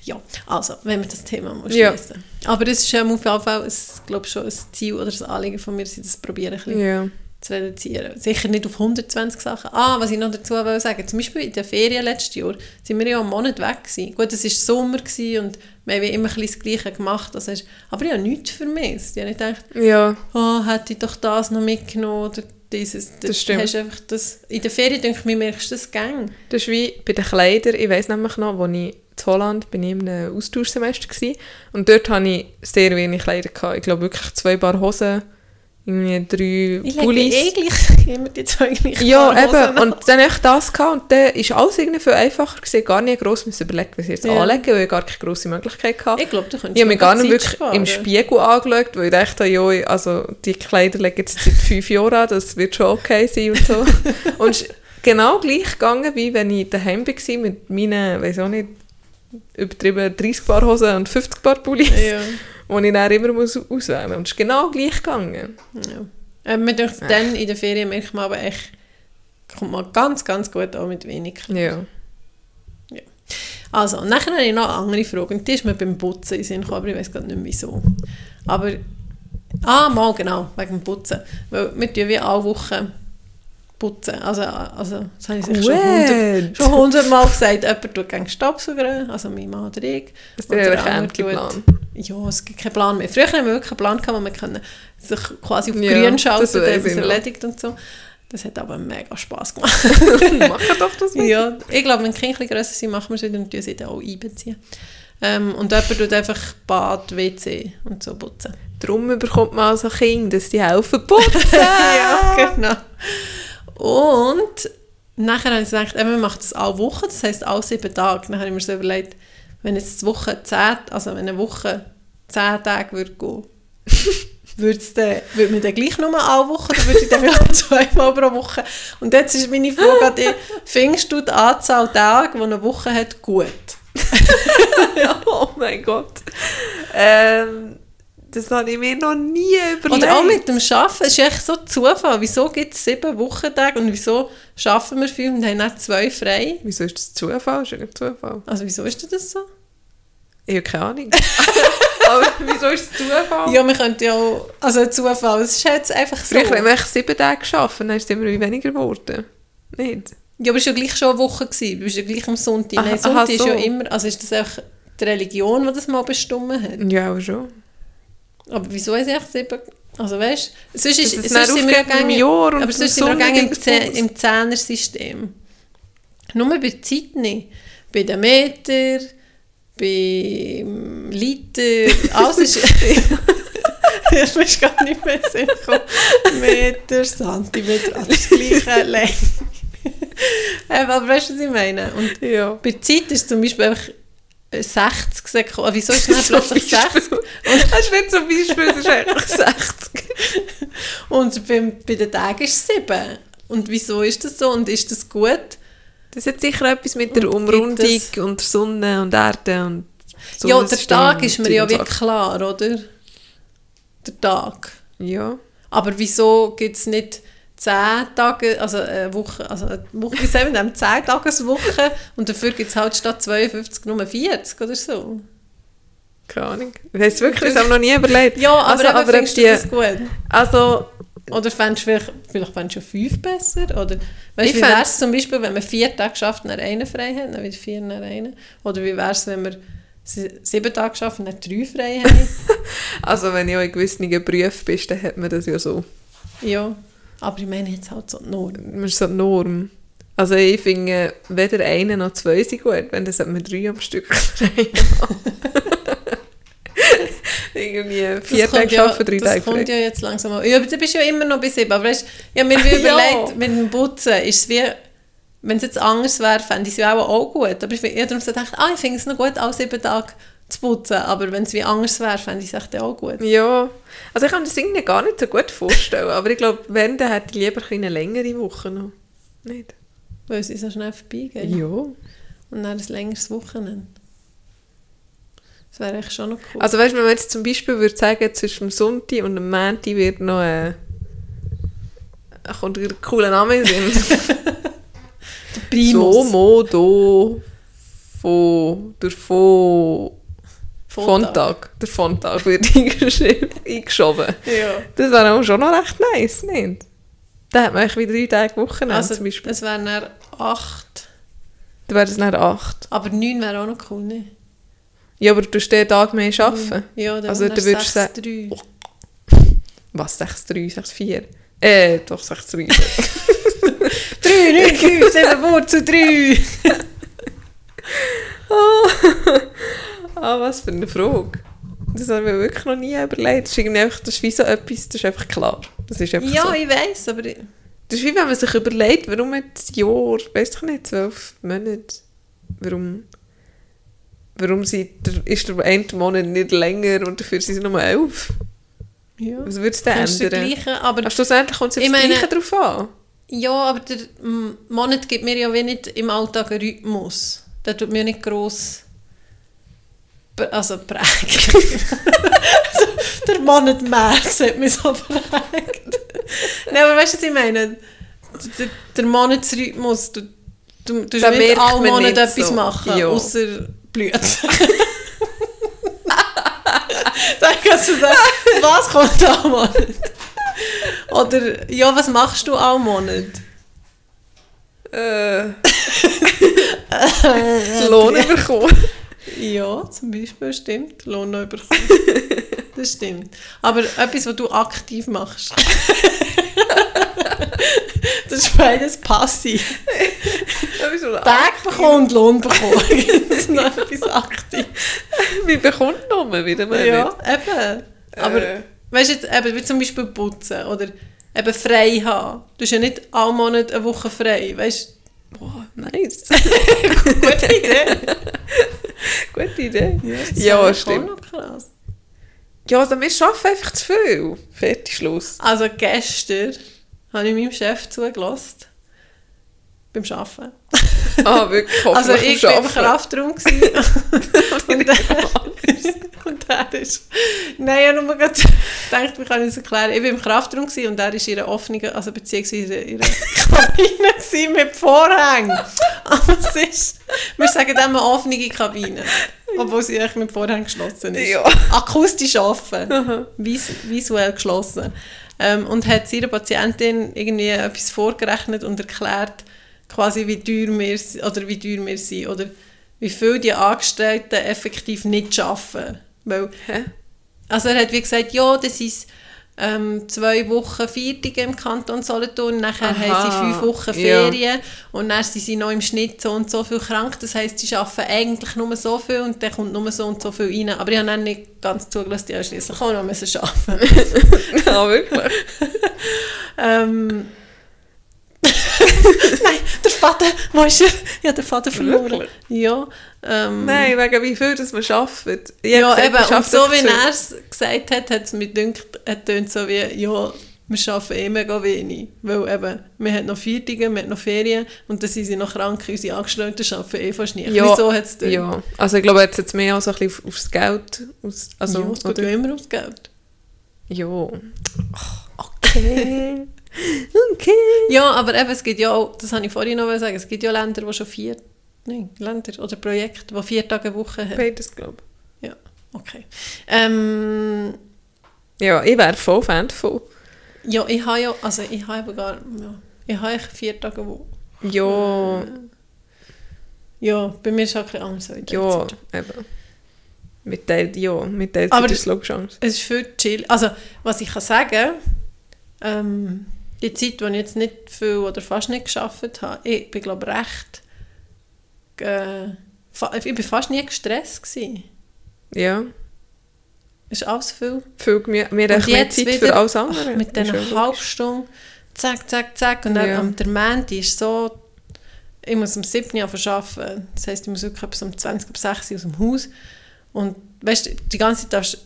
[SPEAKER 1] Ja, also, wenn wir das Thema mal
[SPEAKER 2] Ja.
[SPEAKER 1] schließen. Aber das ist ähm, auf jeden Fall, ein, glaube schon ein Ziel oder ein Anliegen von mir, dass ich das probiere, ein bisschen
[SPEAKER 2] ja.
[SPEAKER 1] zu reduzieren. Sicher nicht auf 120 Sachen. Ah, was ich noch dazu will sagen, zum Beispiel in den Ferien letztes Jahr sind wir ja einen Monat weg gewesen. Gut, es war Sommer gewesen und wir haben immer ein bisschen das Gleiche gemacht. Das heißt, aber ich habe nichts vermisst. Ich habe nicht gedacht,
[SPEAKER 2] Ja,
[SPEAKER 1] oh, hätte ich doch das noch mitgenommen oder dieses.
[SPEAKER 2] Das stimmt.
[SPEAKER 1] Hast einfach das, in der Ferien, denke ich, mir, merkst du das gang.
[SPEAKER 2] das ist wie bei den Kleidern. Ich weiss nämlich noch, als ich in Holland bin ich in einem Austauschsemester war. Und dort hatte ich sehr wenig Kleider. Gehabt. Ich glaube wirklich zwei Paar Hosen, irgendwie drei
[SPEAKER 1] Ich
[SPEAKER 2] Pullis.
[SPEAKER 1] eh gleich immer die zwei gleichen
[SPEAKER 2] Ja,
[SPEAKER 1] Paar Hosen
[SPEAKER 2] eben.
[SPEAKER 1] an.
[SPEAKER 2] Und dann habe ich das gehabt und dann ist alles irgendwie viel einfacher gewesen. Gar nicht gross müssen überlegen, was ich jetzt
[SPEAKER 1] Ja.
[SPEAKER 2] anlegen, weil ich gar keine grosse Möglichkeit hatte.
[SPEAKER 1] Ich glaube, du könntest
[SPEAKER 2] Ich habe mich gar nicht wirklich
[SPEAKER 1] sparen.
[SPEAKER 2] im Spiegel angeschaut, weil ich dachte, ja, also die Kleider legen jetzt seit fünf Jahren an, das wird schon okay sein und so. und genau gleich gegangen, wie wenn ich daheim war mit meinen, weiß auch nicht, übertrieben 30 Paar Hosen und 50 Paar Pullis,
[SPEAKER 1] Ja.
[SPEAKER 2] die ich dann immer muss auswählen muss. Und es ist genau gleich gegangen.
[SPEAKER 1] Ja. Äh, mir denkt, dann in der Ferien merkt man aber echt, kommt man ganz, ganz gut auch mit wenig Kleidern.
[SPEAKER 2] Ja.
[SPEAKER 1] Also, und nachher habe ich noch eine andere Frage. Und die ist mir beim Putzen in Sinn gekommen, aber ich weiß gerade nicht wieso. Aber, ah, mal genau, wegen dem Putzen. Weil wir tun wie alle Wochen putzen. Also, also das habe ich sicher schon hundert,
[SPEAKER 2] Gut.
[SPEAKER 1] schon hundertmal gesagt. Jemand tut gerne Staubsaugern, also mein Mann oder ich.
[SPEAKER 2] Das ist
[SPEAKER 1] Und
[SPEAKER 2] der
[SPEAKER 1] tut- Ja, es gibt keinen Plan mehr. Früher haben wir wirklich einen Plan gehabt, wo man können sich quasi auf
[SPEAKER 2] Ja,
[SPEAKER 1] grün schalten, dann
[SPEAKER 2] ich noch.
[SPEAKER 1] erledigt und so. Das hat aber mega Spass gemacht.
[SPEAKER 2] Mach doch das mit.
[SPEAKER 1] ja, ich glaube, wenn die Kinder grösser sind, machen wir es wieder und tun sie dann auch einbeziehen. Ähm, und jemand tut einfach Bad, WC und so putzen.
[SPEAKER 2] Darum bekommt man also Kinder, dass die helfen putzen.
[SPEAKER 1] ja, genau. Und nachher habe ich gedacht, eben, man macht das alle Wochen, das heisst alle sieben Tage. Dann habe ich mir so überlegt, wenn jetzt die Woche zehn, also wenn eine Woche zehn Tage würde gehen, würd's dann, würde man dann gleich nur alle Wochen oder würde ich dann vielleicht zweimal pro Woche? Und jetzt ist meine Frage an dich, findest du die Anzahl Tage, die eine Woche hat, gut?
[SPEAKER 2] oh mein Gott. Ähm, das habe ich mir noch nie überlegt.
[SPEAKER 1] Oder auch mit dem Arbeiten, es ist echt so Zufall. Wieso gibt es sieben Wochentage und wieso arbeiten wir fünf und haben nicht zwei frei?
[SPEAKER 2] Wieso ist das Zufall? Ist ja nicht Zufall.
[SPEAKER 1] Also wieso ist das so?
[SPEAKER 2] Ich habe keine Ahnung. Aber wieso ist es Zufall?
[SPEAKER 1] Ja, wir könnten ja auch, also Zufall, es ist jetzt einfach so.
[SPEAKER 2] Früher haben wir sieben Tage gearbeitet, dann ist es immer weniger geworden. Nicht?
[SPEAKER 1] Ja, aber es war ja gleich schon eine Woche, gewesen. du bist ja gleich am Sonntag. Nein, Sonntag
[SPEAKER 2] aha,
[SPEAKER 1] ist ja
[SPEAKER 2] so.
[SPEAKER 1] immer, also ist das einfach die Religion, die das mal bestimmt hat.
[SPEAKER 2] Ja, auch schon.
[SPEAKER 1] Aber wieso ist es echt sieben, also weißt du, sonst, ist, sonst sind wir ja
[SPEAKER 2] aufgeht im
[SPEAKER 1] gängig-
[SPEAKER 2] Jahr und
[SPEAKER 1] aber sonst sind wir gängig im, Zehnersystem. Nur bei der Zeit nicht. Bei den Meter, beim Liter, alles ist... Ich weiß gar nicht mehr sicher. Meter, Zentimeter, alles gleiche Länge. Ähm, Aber weißt du, was ich meine? Und
[SPEAKER 2] Ja.
[SPEAKER 1] bei der Zeit ist zum Beispiel einfach äh, 60 Sekunden. Wieso ist es dann plötzlich 60?
[SPEAKER 2] Das ist nicht zum Beispiel, das ist eigentlich 60.
[SPEAKER 1] Und beim, bei den Tagen ist es 7. Und wieso ist das so? Und ist das gut?
[SPEAKER 2] Das hat sicher etwas mit der
[SPEAKER 1] Und
[SPEAKER 2] Umrundung
[SPEAKER 1] es-
[SPEAKER 2] und der Sonne und Erde und
[SPEAKER 1] ja, der Tag
[SPEAKER 2] und
[SPEAKER 1] ist mir ja
[SPEAKER 2] und
[SPEAKER 1] wirklich klar, oder? Der Tag.
[SPEAKER 2] Ja.
[SPEAKER 1] Aber wieso gibt es nicht 10 Tage, also eine Woche, also eine Woche, wie sagen wir, 10 Tageswoche und dafür gibt es halt statt 52 nur 40 oder so?
[SPEAKER 2] Keine Ahnung. Ich weiß wirklich, das habe ich noch nie überlegt.
[SPEAKER 1] Ja, aber,
[SPEAKER 2] also,
[SPEAKER 1] eben,
[SPEAKER 2] aber
[SPEAKER 1] findest
[SPEAKER 2] die,
[SPEAKER 1] du das gut?
[SPEAKER 2] also
[SPEAKER 1] Oder fändest du vielleicht, vielleicht fändest du 5 besser? Oder weißt, wie wäre es zum Beispiel, wenn man 4 Tage schafft und dann einen frei hat, dann wieder 4 und dann einen? Oder wie wäre es, wenn wir 7 Tage schaffen und dann 3 frei haben?
[SPEAKER 2] Also wenn du in gewissen Berufen bist, dann hat man das ja so.
[SPEAKER 1] ja, aber ich meine jetzt halt so die Norm.
[SPEAKER 2] Das ist so die Norm. Also ich finde, weder einer noch zwei sind gut, wenn das man drei am Stück. Irgendwie vier
[SPEAKER 1] das kommt
[SPEAKER 2] Tage
[SPEAKER 1] ja,
[SPEAKER 2] arbeiten, drei
[SPEAKER 1] das
[SPEAKER 2] Tage
[SPEAKER 1] kommt
[SPEAKER 2] frei.
[SPEAKER 1] ja jetzt langsam mal. Ja, aber du bist ja immer noch bei 7. Aber weißt, ich habe mir wie
[SPEAKER 2] Ja.
[SPEAKER 1] überlegt, mit dem Putzen ist es wie, wenn es jetzt anders wäre, fände ich es ja auch, auch gut. Aber ich habe darum gedacht, ah, ich finde es noch gut, alle 7 Tage zu putzen. Aber wenn es wie anders wäre, fände ich es echt auch gut.
[SPEAKER 2] Ja, also ich kann mir das irgendwie gar nicht so gut vorstellen, aber ich glaube, wenn, dann hätte ich lieber eine längere Woche noch. Nicht?
[SPEAKER 1] Weil sie so schnell vorbeigeht.
[SPEAKER 2] Ja.
[SPEAKER 1] Und dann ein längeres Wochenende. Das wäre echt schon noch cool.
[SPEAKER 2] Also weißt du, wenn man jetzt zum Beispiel würde sagen, zwischen dem Sonntag und dem Montag wird noch äh, kommt ein cooler Name in Sinn. So, Mo, Do, Fo, der Fo, Fontag. Der Fontag wird eingeschoben.
[SPEAKER 1] Ja.
[SPEAKER 2] Das wäre auch schon noch recht nice, nicht? Dann hat man eigentlich wieder drei Tage Wochenende
[SPEAKER 1] Also
[SPEAKER 2] zum Beispiel.
[SPEAKER 1] es wären dann acht,
[SPEAKER 2] Dann wäre es dann acht.
[SPEAKER 1] aber neun wäre auch noch cool, ne?
[SPEAKER 2] Ja, aber du musst den Tag mehr arbeiten.
[SPEAKER 1] Ja, dann
[SPEAKER 2] Also
[SPEAKER 1] wären
[SPEAKER 2] du würdest
[SPEAKER 1] sechs,
[SPEAKER 2] sagen-
[SPEAKER 1] drei.
[SPEAKER 2] Was, 6, 3, 6, 4? Äh, doch, 6, 3.
[SPEAKER 1] 3, 9, 5, 7 Wurzel 3.
[SPEAKER 2] ah, was für eine Frage. Das habe ich mir wirklich noch nie überlegt. Das ist, irgendwie einfach, das ist wie so etwas, das ist einfach klar. Das ist einfach
[SPEAKER 1] Ja,
[SPEAKER 2] so.
[SPEAKER 1] ich weiss, aber
[SPEAKER 2] Das ist wie wenn man sich überlegt, warum jetzt Jahr, weiss ich nicht, zwölf Monate, warum, warum sie, der- ist der eine Monat nicht länger und dafür sind sie nur elf.
[SPEAKER 1] ja.
[SPEAKER 2] Was würde es denn
[SPEAKER 1] Kannst
[SPEAKER 2] ändern?
[SPEAKER 1] vergleichen, aber
[SPEAKER 2] Aber schlussendlich kommt es aufs
[SPEAKER 1] meine-
[SPEAKER 2] Gleiche drauf an.
[SPEAKER 1] Ja, aber der Monat gibt mir ja wie nicht im Alltag einen Rhythmus. Der tut mir nicht gross also prägen. der Monat März hat mich so prägt. Nein, aber weißt du, was ich meine? Der, der Monatsrhythmus, du, du, du
[SPEAKER 2] Da
[SPEAKER 1] nicht alle Monate etwas
[SPEAKER 2] so.
[SPEAKER 1] machen,
[SPEAKER 2] Ja.
[SPEAKER 1] außer Blüten. Dann kannst du sagen, was kommt am Monat? Oder, ja, was machst du am Monat?
[SPEAKER 2] Äh. Lohn bekommen.
[SPEAKER 1] Ja, zum Beispiel, stimmt. Lohn noch bekommen. Das stimmt. Aber etwas, was du aktiv machst. das ist beides passiv. Tag bekommen und Lohn bekommen. das ist noch etwas aktiv.
[SPEAKER 2] Wie bekommt man wieder mal
[SPEAKER 1] Ja, eben. Aber
[SPEAKER 2] Äh.
[SPEAKER 1] weißt du, jetzt, eben, wie zum Beispiel putzen oder eben frei haben. Du hast ja nicht alle Monate eine Woche frei, weißt
[SPEAKER 2] Boah, nice.
[SPEAKER 1] Gute Idee.
[SPEAKER 2] Gute Idee.
[SPEAKER 1] das
[SPEAKER 2] Ja, stimmt.
[SPEAKER 1] krass.
[SPEAKER 2] Ja, also wir arbeiten einfach zu viel. Fertig, Schluss.
[SPEAKER 1] Also gestern habe ich meinem Chef zugelassen. Beim Arbeiten.
[SPEAKER 2] Ah, wirklich.
[SPEAKER 1] Also ich war im. Kraftraum. und, der, und der ist... Nein, ich habe nur gedacht, ich kann es erklären. Ich war im Kraftraum und er war in einer offenen, also beziehungsweise in einer Kabine mit Vorhängen. Aber es ist... Wir sagen eine offene Kabine. Obwohl sie eigentlich mit Vorhängen geschlossen ist.
[SPEAKER 2] Ja.
[SPEAKER 1] Akustisch offen. Vis visuell geschlossen. Ähm, und hat seiner Patientin irgendwie etwas vorgerechnet und erklärt, quasi wie teuer wir, oder wie teuer wir sind oder wie viel die Angestellten effektiv nicht arbeiten. Weil,
[SPEAKER 2] Hä?
[SPEAKER 1] also er hat wie gesagt, ja, das ist ähm, zwei Wochen Viertige im Kanton Solothurn, nachher
[SPEAKER 2] Aha,
[SPEAKER 1] haben sie fünf Wochen
[SPEAKER 2] ja.
[SPEAKER 1] Ferien und dann sind sie noch im Schnitt so und so viel krank, das heisst, sie arbeiten eigentlich nur so viel und dann kommt nur so und so viel rein. Aber ich habe dann nicht ganz zugelassen, die haben schliesslich auch noch müssen arbeiten.
[SPEAKER 2] Ja, wirklich.
[SPEAKER 1] ähm, Nein, der Vater, wo ist er? Ja, der Vater verloren.
[SPEAKER 2] Wirklich?
[SPEAKER 1] Ja, ähm,
[SPEAKER 2] Nein, wegen wie viel das man arbeitet.
[SPEAKER 1] Ja,
[SPEAKER 2] gesagt,
[SPEAKER 1] eben,
[SPEAKER 2] man
[SPEAKER 1] und so wie er es gesagt hat, hat es mir gedacht, es tönt so wie, ja, wir arbeiten eh mega wenig. Weil eben, wir haben noch Viertige, wir haben noch Ferien und dann sind sie noch krank, unsere Angestellten arbeiten eh fast nicht.
[SPEAKER 2] Ja,
[SPEAKER 1] Wieso hat es?
[SPEAKER 2] Ja, also ich glaube, jetzt jetzt mehr auch so ein bisschen auf- aufs Geld. Aus, also,
[SPEAKER 1] ja, es geht ja immer ums Geld.
[SPEAKER 2] Ja. Okay. Okay.
[SPEAKER 1] Ja, aber eben, es gibt ja auch, das habe ich vorhin noch sagen, es gibt ja Länder, die schon vier, nein, Länder oder Projekte, die vier Tage Woche haben.
[SPEAKER 2] Beides, glaube
[SPEAKER 1] Ja, okay. Ähm,
[SPEAKER 2] ich. Ja, ich wäre voll Fan davon.
[SPEAKER 1] ja, ich habe ja, also ich habe eben gar, ja, ich habe vier Tage Woche.
[SPEAKER 2] Ja,
[SPEAKER 1] Ja, bei mir ist es auch ein bisschen anders.
[SPEAKER 2] ja,
[SPEAKER 1] Teilzeit.
[SPEAKER 2] eben. Mit Teil, ja, mit
[SPEAKER 1] Aber-
[SPEAKER 2] ist es logisch anders.
[SPEAKER 1] Es ist viel chill. Also, was ich kann sagen, ähm, die Zeit, wo ich jetzt nicht viel oder fast nicht geschafft habe, ich bin glaube recht, äh, ich bin fast nie gestresst gewesen.
[SPEAKER 2] Ja,
[SPEAKER 1] Es ist alles viel.
[SPEAKER 2] viel,
[SPEAKER 1] Und
[SPEAKER 2] haben mehr Zeit
[SPEAKER 1] wieder-
[SPEAKER 2] für alles andere.
[SPEAKER 1] Ach, mit diesen. Halbstunden, zack, zack, zack. Und dann
[SPEAKER 2] Ja.
[SPEAKER 1] am der Montag ist so, ich muss um 7 Uhr arbeiten. Das heisst, ich muss wirklich etwas um 20 bis 6 Uhr aus dem Haus. Und weißt du, die ganze Zeit darfst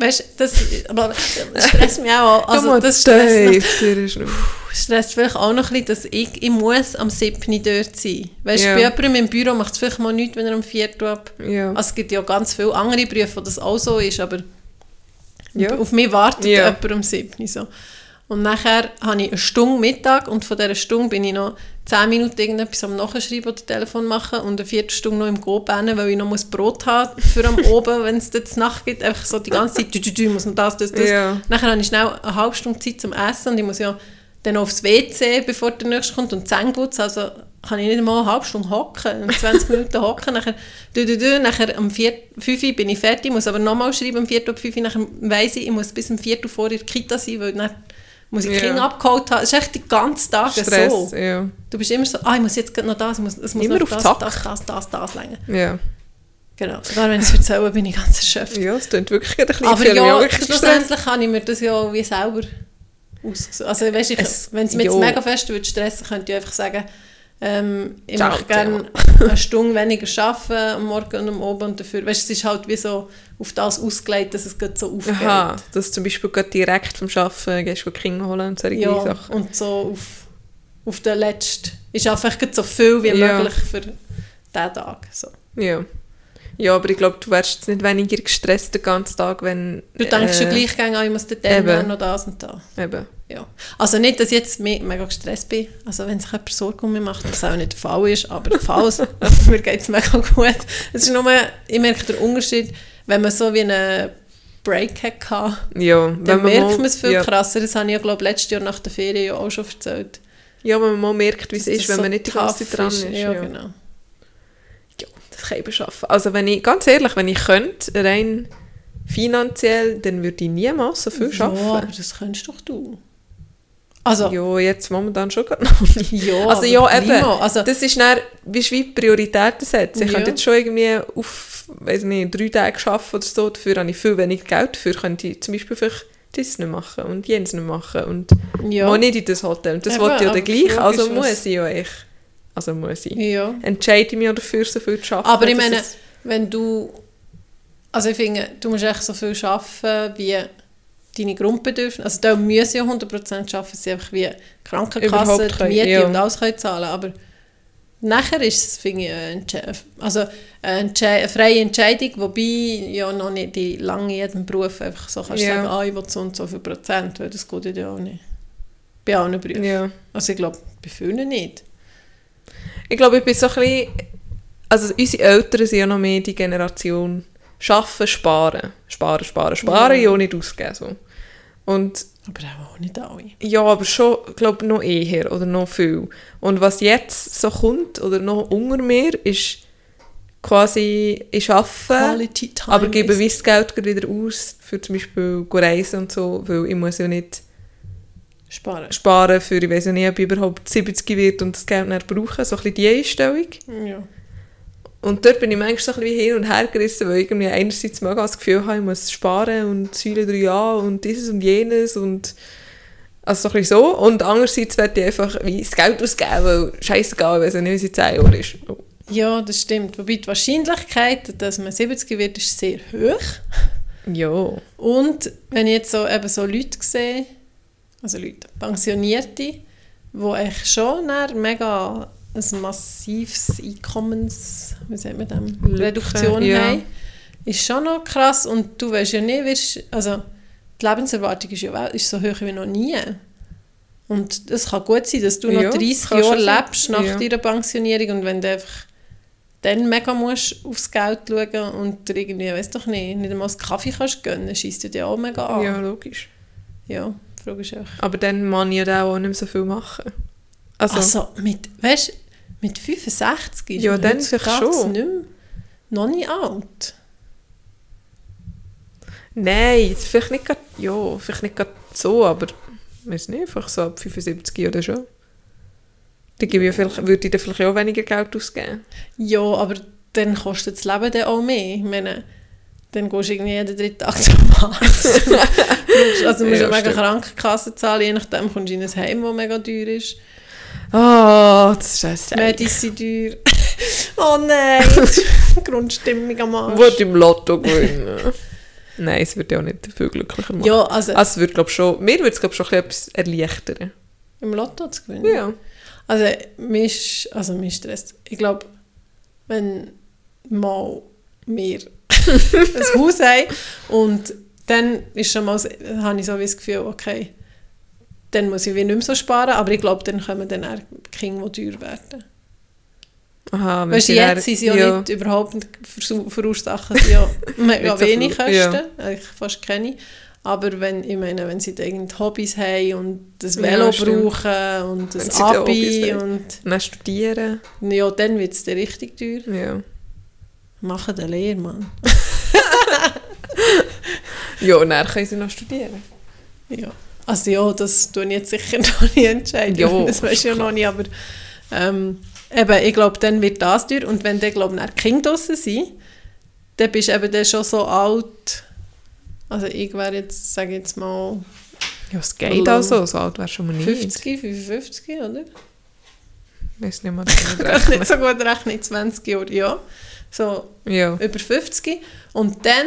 [SPEAKER 1] Weißt du, das, aber das stresst mich auch. Also, das stresst,
[SPEAKER 2] noch-
[SPEAKER 1] stresst vielleicht auch noch ein bisschen, dass ich, ich muss am 7. dort sein. Weißt du,
[SPEAKER 2] Ja.
[SPEAKER 1] bei jemandem im Büro macht es vielleicht mal nichts, wenn er am 4. Uhr ab.
[SPEAKER 2] Ja.
[SPEAKER 1] Also es gibt ja ganz viele andere Berufe, wo das auch so ist, aber
[SPEAKER 2] Ja.
[SPEAKER 1] auf mich wartet
[SPEAKER 2] Ja.
[SPEAKER 1] jemand um 7 Uhr so. Und nachher habe ich eine Stunde Mittag und von dieser Stunde bin ich noch 10 Minuten irgendetwas am Nachschreiben oder Telefon machen und eine Viertelstunde noch im Go rennen, weil ich noch muss Brot haben für am Oben, wenn es jetzt Nacht gibt. Einfach so die ganze Zeit, du, du, du, muss noch das, das, das.
[SPEAKER 2] Ja.
[SPEAKER 1] Nachher habe ich schnell eine halbe Stunde Zeit zum Essen und ich muss ja dann aufs WC, bevor der nächste kommt und Zähne putzen. Also kann ich nicht mal eine halbe Stunde hocken, 20 Minuten hocken, nachher, du, du, du, nachher um 5 Uhr bin ich fertig, muss aber nochmal schreiben um 4 Uhr, 5 Uhr, nachher weiss ich, ich muss bis um 4 Uhr vor der Kita sein, weil dann muss ich die
[SPEAKER 2] Ja.
[SPEAKER 1] Kinder abgeholt haben. Es ist echt die ganze Tag
[SPEAKER 2] Stress,
[SPEAKER 1] so.
[SPEAKER 2] ja.
[SPEAKER 1] Du bist immer so, ah, ich muss jetzt noch das, es muss, es muss
[SPEAKER 2] Immer
[SPEAKER 1] noch das, das, das, das, das, länger.
[SPEAKER 2] Ja.
[SPEAKER 1] Genau. Sogar wenn ich es erzähle, bin ich ganz erschöpft.
[SPEAKER 2] ja, es klingt wirklich ein bisschen
[SPEAKER 1] Aber ja, schlussendlich kann ich mir das ja wie selber ausgesucht. Also weißt, ich,
[SPEAKER 2] Es-
[SPEAKER 1] wenn es mich jetzt mega fest würde stressen, könnte ich einfach sagen, ähm, ich
[SPEAKER 2] Ciao,
[SPEAKER 1] möchte gerne eine Stunde weniger arbeiten am Morgen und am Abend und dafür, weißt, es ist halt wie so auf das ausgelegt, dass es gerade so aufgeht.
[SPEAKER 2] Aha, dass zum Beispiel gerade direkt vom Arbeiten gehst du Kinder holen und solche
[SPEAKER 1] Ja,
[SPEAKER 2] Sachen.
[SPEAKER 1] und so auf, auf den letzten, ich arbeite einfach so viel wie
[SPEAKER 2] Ja.
[SPEAKER 1] möglich für diesen Tag. So.
[SPEAKER 2] Ja. Ja, aber ich glaube, du wärst jetzt nicht weniger gestresst den ganzen Tag, wenn...
[SPEAKER 1] Du denkst
[SPEAKER 2] äh,
[SPEAKER 1] ja gleich, ich muss den. Termin noch das und das.
[SPEAKER 2] Eben.
[SPEAKER 1] Ja. Also nicht, dass ich jetzt me mega gestresst bin. Also wenn sich jemand Sorgen um mich macht, was auch nicht der Fall ist, aber falls, mir geht es mega gut. Es ist nur, ich merke den Unterschied, wenn man so wie einen Break hatte,
[SPEAKER 2] Ja, wenn
[SPEAKER 1] dann
[SPEAKER 2] man
[SPEAKER 1] merkt man es viel
[SPEAKER 2] ja.
[SPEAKER 1] krasser. Das habe ich ja, glaube letztes Jahr nach der Ferien ja auch schon erzählt.
[SPEAKER 2] Ja, wenn man mal merkt, wie es ist, wenn
[SPEAKER 1] so
[SPEAKER 2] man nicht die ganze dran ist.
[SPEAKER 1] Ja,
[SPEAKER 2] ja.
[SPEAKER 1] genau.
[SPEAKER 2] Ja, das kann ich beschaffen. Also wenn ich, ganz ehrlich, wenn ich könnte, rein finanziell, dann würde ich niemals so viel
[SPEAKER 1] Ja,
[SPEAKER 2] arbeiten.
[SPEAKER 1] aber das könntest doch du. Also, ja,
[SPEAKER 2] Ja, jetzt momentan schon gerade noch nicht. Also ja, eben.
[SPEAKER 1] Also,
[SPEAKER 2] Das ist dann, wie wie Prioritäten setzen. Ich
[SPEAKER 1] Ja.
[SPEAKER 2] könnte jetzt schon irgendwie auf, weiß nicht, drei Tage arbeiten oder so, dafür habe ich viel weniger Geld, dafür könnte ich zum Beispiel vielleicht das nicht machen und jenes nicht machen und
[SPEAKER 1] ja.
[SPEAKER 2] mal nicht in das Hotel. Und das
[SPEAKER 1] Eben,
[SPEAKER 2] wollte ich ja dann gleich, also muss ich ja echt, also muss ich.
[SPEAKER 1] ja.
[SPEAKER 2] Entscheide ich mich dafür, so viel zu arbeiten.
[SPEAKER 1] Aber ich meine, wenn du, also ich finde, du musst echt so viel arbeiten, wie deine Grundbedürfnisse, also da müssen ja 100% arbeiten, sie einfach wie Krankenkasse, die Miete
[SPEAKER 2] ja.
[SPEAKER 1] und alles können zahlen, aber nachher ist es, finde ich, eine, also eine, eine freie Entscheidung, wobei ja noch nicht die lange in jedem Beruf einfach so kannst
[SPEAKER 2] Ja.
[SPEAKER 1] sagen, ah, ich will so und so viel Prozent, weil das geht ja auch nicht. Bei allen Berufen.
[SPEAKER 2] ja.
[SPEAKER 1] Also ich glaube, bei vielen nicht.
[SPEAKER 2] Ich glaube, ich bin so ein bisschen, also unsere Eltern sind ja noch mehr die Generation, schaffen, sparen, sparen, sparen, sparen,
[SPEAKER 1] Ja.
[SPEAKER 2] nicht ausgeben. So. Und
[SPEAKER 1] Aber auch nicht alle.
[SPEAKER 2] Ja, aber schon, glaube noch eher oder noch viel. Und was jetzt so kommt oder noch unter mir ist quasi, ich arbeite, aber gebe das Geld gerade wieder aus für zum Beispiel reisen und so, weil ich muss ja nicht
[SPEAKER 1] Sparen.
[SPEAKER 2] sparen für, ich weiß ja nicht, ob ich überhaupt 70 wird und das Geld nicht brauche, so ein bisschen die Einstellung.
[SPEAKER 1] Ja.
[SPEAKER 2] Und dort bin ich manchmal so ein bisschen hin und her gerissen, weil ich irgendwie einerseits mega das Gefühl habe, ich muss sparen und Säule drei Jahre und dieses und jenes und also so ein bisschen so. Und andererseits werde ich einfach wie das Geld ausgeben, weil scheißegal, weiß ja nicht, es in 10 Jahren ist. Oh.
[SPEAKER 1] Ja, das stimmt. Wobei die Wahrscheinlichkeit, dass man 70 wird, ist sehr hoch.
[SPEAKER 2] Ja.
[SPEAKER 1] Und wenn ich jetzt so, eben so Leute sehe, also Leute, Pensionierte, die eigentlich schon mega ein massives Einkommens, wie sagt man dem,
[SPEAKER 2] Lücke,
[SPEAKER 1] Reduktion
[SPEAKER 2] ja.
[SPEAKER 1] haben, ist schon noch krass. Und du weißt ja nicht, wirst, also die Lebenserwartung ist ja ist so hoch wie noch nie. Und es kann gut sein, dass du noch
[SPEAKER 2] Ja,
[SPEAKER 1] 30
[SPEAKER 2] kann
[SPEAKER 1] Jahre lebst nach
[SPEAKER 2] Ja.
[SPEAKER 1] deiner Pensionierung und wenn du einfach dann mega musst aufs Geld schauen und dir irgendwie, weiß doch nicht, nicht einmal einen Kaffee kannst gönnen, schießt du dir auch mega an.
[SPEAKER 2] ja, logisch.
[SPEAKER 1] Ja, die Frage ist einfach.
[SPEAKER 2] Aber dann kann ich ja auch nicht mehr so viel machen. Also,
[SPEAKER 1] Also, mit, weißt, mit 65 ist
[SPEAKER 2] Ja,
[SPEAKER 1] man
[SPEAKER 2] dann vielleicht schon.
[SPEAKER 1] Nicht mehr, noch nicht alt.
[SPEAKER 2] nein, vielleicht nicht grad, ja, vielleicht nicht grad so, aber ich weiß nicht, einfach so ab 75 oder schon. Dann gebe ich ja vielleicht, würde ich dann vielleicht auch weniger Geld ausgeben.
[SPEAKER 1] Ja, aber dann kostet das Leben dann auch mehr. Ich meine, dann gehst du irgendwie jeden dritten Tag zum Arzt. Also du musst
[SPEAKER 2] Ja,
[SPEAKER 1] ja, mega. Krankenkasse zahlen, je nachdem kommst du in ein Heim, das mega teuer ist.
[SPEAKER 2] Oh, das ist ein.
[SPEAKER 1] Medis sind teuer. oh nein, Grundstimmung am Arsch.
[SPEAKER 2] Wollte im Lotto gewinnen. Nein, es würde ja auch nicht viel glücklicher machen.
[SPEAKER 1] Ja, also
[SPEAKER 2] Also es würde, glaube schon, mir würde es, glaube schon ein bisschen etwas erleichtern.
[SPEAKER 1] im Lotto zu gewinnen.
[SPEAKER 2] Ja.
[SPEAKER 1] Also, mich, also mich stresst. Ich glaube, wenn mal wir ein Haus haben und dann ist schon mal, habe ich so wie das Gefühl, okay, dann muss ich wie nicht mehr so sparen, aber ich glaube, dann kommen dann auch Kinder, die teuer werden.
[SPEAKER 2] Aha, wenn
[SPEAKER 1] Weißt jetzt
[SPEAKER 2] dann-
[SPEAKER 1] sind sie ja, nicht überhaupt nicht versu- verursachen sie ja mega wenig Kosten,
[SPEAKER 2] ja.
[SPEAKER 1] eigentlich fast keine. Aber wenn, ich meine, wenn sie irgend Hobbys haben und das
[SPEAKER 2] Ja,
[SPEAKER 1] Velo
[SPEAKER 2] stimmt.
[SPEAKER 1] brauchen und
[SPEAKER 2] Wenn
[SPEAKER 1] das
[SPEAKER 2] Hobbys
[SPEAKER 1] Abi und
[SPEAKER 2] dann studieren.
[SPEAKER 1] ja, dann wird es richtig teuer.
[SPEAKER 2] Ja.
[SPEAKER 1] Machen den Lehrmann.
[SPEAKER 2] Ja, und dann können sie noch studieren.
[SPEAKER 1] Ja. Also ja, das tue ich jetzt sicher noch nicht entscheiden.
[SPEAKER 2] Ja,
[SPEAKER 1] das weiß ich ja noch nicht, aber ähm, eben, ich glaube, dann wird das teuer und wenn dann, glaube ich, Kinder draussen sind, dann bist du eben dann schon so alt, also ich wäre jetzt, sage ich jetzt mal,
[SPEAKER 2] Ja, es geht also. So alt wärst du schon mal nicht.
[SPEAKER 1] 50, 55, oder?
[SPEAKER 2] Ich weiß nicht mal,
[SPEAKER 1] Ich kann nicht so gut rechnen, 20 Jahre, ja. So
[SPEAKER 2] Ja.
[SPEAKER 1] über 50. Und dann,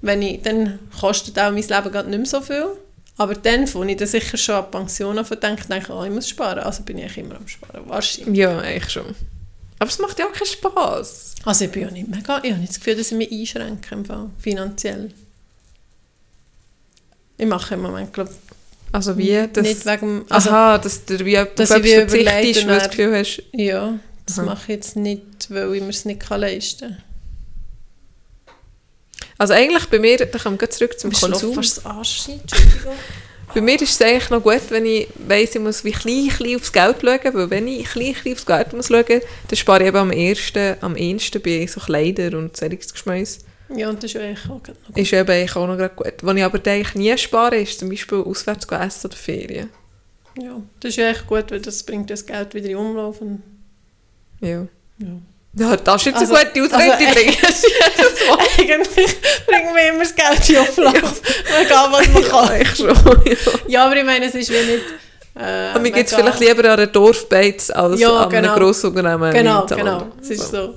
[SPEAKER 1] wenn ich, dann kostet auch mein Leben gerade nicht mehr so viel. Aber dann, wo ich dann sicher schon an die Pension denke, denke ich, oh, ich muss sparen. Also bin ich immer am Sparen, wahrscheinlich.
[SPEAKER 2] Ja, eigentlich schon. Aber es macht ja auch keinen Spass.
[SPEAKER 1] Also ich bin ja nicht mega, ich habe nicht das Gefühl, dass ich mich einschränke, im Fall, finanziell. Ich mache im Moment, glaube
[SPEAKER 2] Also wie? Das,
[SPEAKER 1] nicht wegen, also
[SPEAKER 2] aha, dass du wie
[SPEAKER 1] dass ich wie
[SPEAKER 2] verzichtest, weil du das Gefühl hast...
[SPEAKER 1] ja, das
[SPEAKER 2] Aha.
[SPEAKER 1] mache ich jetzt nicht, weil ich mir es nicht kann leisten kann.
[SPEAKER 2] Also eigentlich bei mir, da kommen wir zurück zum Konsum.
[SPEAKER 1] fast Entschuldigung.
[SPEAKER 2] Bei mir ist es eigentlich noch gut, wenn ich weiss, ich muss wie klein, klein aufs Geld schauen, weil wenn ich klein, klein aufs Geld muss schauen, dann spare ich eben am ersten, am ehesten bei so Kleider und solches Geschmäus.
[SPEAKER 1] Ja, und das ist ja eigentlich auch noch
[SPEAKER 2] Ist eben eigentlich auch noch gut. Was ich aber eigentlich nie spare, ist zum Beispiel auswärts gehen essen oder Ferien.
[SPEAKER 1] Ja, das ist ja echt gut, weil das bringt das Geld wieder in Umlauf. Und,
[SPEAKER 2] Ja.
[SPEAKER 1] ja.
[SPEAKER 2] Ja, das ist jetzt
[SPEAKER 1] Also-
[SPEAKER 2] eine gute Ausrede,
[SPEAKER 1] also,
[SPEAKER 2] jedes Mal.
[SPEAKER 1] Eigentlich bringen wir immer das Geld in Umlauf, egal was man
[SPEAKER 2] Ja,
[SPEAKER 1] kann.
[SPEAKER 2] eigentlich schon. Ja.
[SPEAKER 1] Ja, aber ich meine, es ist wie nicht... Äh,
[SPEAKER 2] Aber mir geht es vielleicht lieber an einer Dorfbeiz als
[SPEAKER 1] Ja,
[SPEAKER 2] an einem
[SPEAKER 1] genau.
[SPEAKER 2] Grossunternehmen.
[SPEAKER 1] Genau,
[SPEAKER 2] in
[SPEAKER 1] genau. Es ist so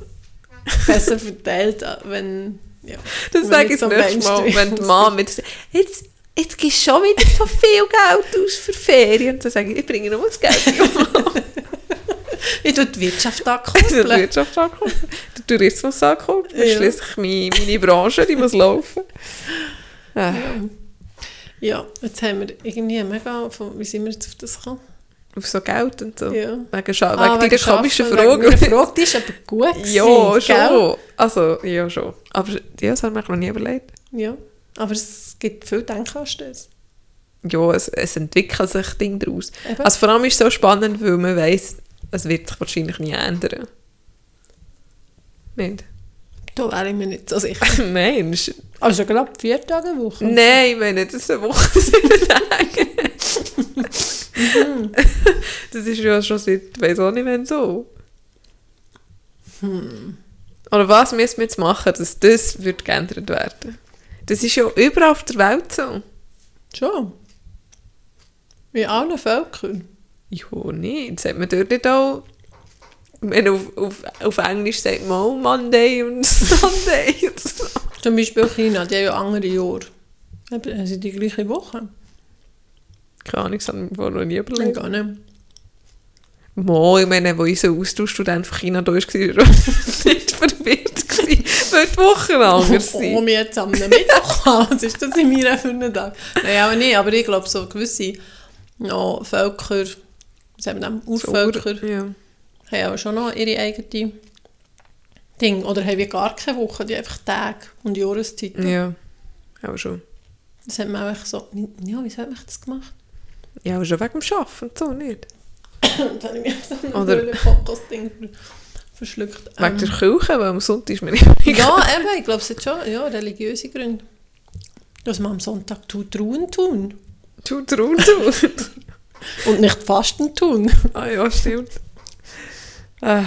[SPEAKER 1] besser verteilt, wenn... Ja.
[SPEAKER 2] Das sage ich
[SPEAKER 1] so
[SPEAKER 2] das nächste Mal, wenn die Mama mit jetzt, jetzt gibst du schon wieder so viel Geld aus für Ferien. Dann sage ich, ich bringe nur das Geld.
[SPEAKER 1] Ich tue die Wirtschaft
[SPEAKER 2] Die
[SPEAKER 1] ankuppeln.
[SPEAKER 2] Wirtschaft angucken, den Tourismus ist
[SPEAKER 1] Ja.
[SPEAKER 2] schliesslich meine, meine Branche, die muss laufen. Äh,
[SPEAKER 1] Ja, jetzt haben wir irgendwie mega... Von, wie sind wir jetzt auf das gekommen?
[SPEAKER 2] auf so Geld und so.
[SPEAKER 1] Ja.
[SPEAKER 2] Wegen, Scha
[SPEAKER 1] Ah,
[SPEAKER 2] wegen deiner
[SPEAKER 1] Schaffen,
[SPEAKER 2] komischen
[SPEAKER 1] wegen
[SPEAKER 2] Frage.
[SPEAKER 1] meiner Frage, die ist aber gut
[SPEAKER 2] ja,
[SPEAKER 1] gewesen,
[SPEAKER 2] schon.
[SPEAKER 1] gell?
[SPEAKER 2] Also, ja, schon. Aber ja, das habe ich mir noch nie überlegt.
[SPEAKER 1] Ja, aber es gibt viel Denkanstöße.
[SPEAKER 2] Ja, es, es entwickelt sich Dinge daraus.
[SPEAKER 1] Eben.
[SPEAKER 2] Also vor allem ist es so spannend, weil man weiss, es wird sich wahrscheinlich nie ändern. Nicht?
[SPEAKER 1] Da wäre ich mir nicht so sicher.
[SPEAKER 2] Ist-
[SPEAKER 1] Also gerade vier Tage eine Woche.
[SPEAKER 2] nein, ich meine, das ist eine Woche, sieben Tage. das ist ja schon seit, weiß auch nicht, wann so. Oder was müssen wir jetzt machen, dass das wird geändert werden? Das ist ja überall auf der Welt so.
[SPEAKER 1] Schon. In allen Völkern.
[SPEAKER 2] Ja, nicht. Sagt man dort nicht auch... Wenn auf, auf, auf Englisch sagt man auch Monday und Sunday.
[SPEAKER 1] Zum Beispiel China, die haben ja andere Jahre. Haben sie die gleiche Woche?
[SPEAKER 2] Keine Ahnung, das habe ich mir vorher noch nie überlegt.
[SPEAKER 1] gar nicht.
[SPEAKER 2] Mo, ich meine, wo unser Austauschstudent von China da war, war nicht verwirrt, gewesen, weil die Wochen anders
[SPEAKER 1] Oh,
[SPEAKER 2] sind.
[SPEAKER 1] wir jetzt am Mittwoch an. Was ist das in meiner für einen Tag? Nein, aber nicht. Aber ich glaube, so gewisse ja, Völker, was haben wir denn? Urvölker,
[SPEAKER 2] Ja.
[SPEAKER 1] haben auch schon noch ihre eigene Ding. Oder haben wir gar keine Woche, die einfach Tage und Jahreszeiten.
[SPEAKER 2] ja, auch schon.
[SPEAKER 1] Das hat man auch so... Ja, wieso hat man das gemacht?
[SPEAKER 2] Ja, aber schon wegen dem Arbeiten und so, nicht?
[SPEAKER 1] Und dann habe ich so ein
[SPEAKER 2] Oder-
[SPEAKER 1] Podcast-Ding verschluckt.
[SPEAKER 2] Wegen der
[SPEAKER 1] Ähm,
[SPEAKER 2] Kirche, weil am Sonntag ist man nicht
[SPEAKER 1] Ja, eben, ich glaube, es hat schon ja, religiöse Gründe. Dass man am Sonntag tut Ruhen tun
[SPEAKER 2] Du, du, du.
[SPEAKER 1] Und nicht Fasten tun.
[SPEAKER 2] ah ja, stimmt. Ah,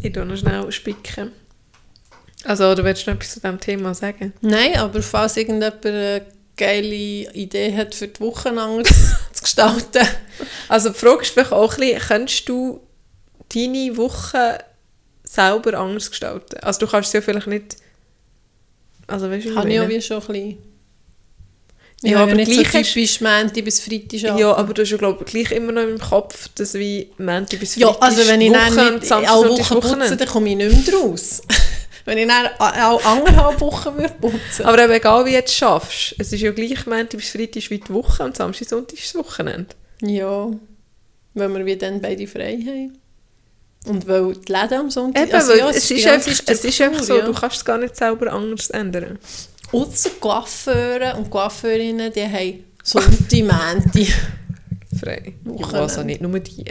[SPEAKER 2] ich tue noch schnell spicken. Also, oder willst du noch etwas zu diesem Thema sagen?
[SPEAKER 1] Nein, aber falls irgendjemand eine geile Idee hat, für die Woche anders zu gestalten.
[SPEAKER 2] Also die Frage ist vielleicht auch ein bisschen, kannst du deine Woche selber anders gestalten? Also du kannst es ja vielleicht nicht... Also weißt du,
[SPEAKER 1] Habe ich
[SPEAKER 2] meine?
[SPEAKER 1] wie schon ein bisschen...
[SPEAKER 2] Ja,
[SPEAKER 1] habe
[SPEAKER 2] aber
[SPEAKER 1] ja nicht so
[SPEAKER 2] gleich ist-
[SPEAKER 1] typisch Montag bis Freitag arbeiten.
[SPEAKER 2] Ja, aber du hast ja glaube ich gleich immer noch im Kopf, dass wie Montag bis
[SPEAKER 1] Ja,
[SPEAKER 2] Freitag
[SPEAKER 1] also
[SPEAKER 2] ist
[SPEAKER 1] wenn ich
[SPEAKER 2] Woche
[SPEAKER 1] dann
[SPEAKER 2] Samstag,
[SPEAKER 1] alle Wochen putze, dann komme ich nicht mehr raus. wenn ich dann auch anderthalb Wochen würde putzen
[SPEAKER 2] Aber eben egal wie du es schaffst, es ist ja gleich Montag bis Freitag wie die Woche und Samstag, Sonntag ist das Wochenende.
[SPEAKER 1] Ja, weil wir wie dann beide frei haben. Und weil die Läden am Sonntag...
[SPEAKER 2] Eben,
[SPEAKER 1] also ja,
[SPEAKER 2] es,
[SPEAKER 1] die
[SPEAKER 2] ist einfach, es ist einfach so,
[SPEAKER 1] ja.
[SPEAKER 2] du kannst es gar nicht selber anders ändern.
[SPEAKER 1] Ausser Coiffeure und Coiffeurinnen, die haben Sonntag, Mänti.
[SPEAKER 2] Frei. Ich weiß auch nicht nur die.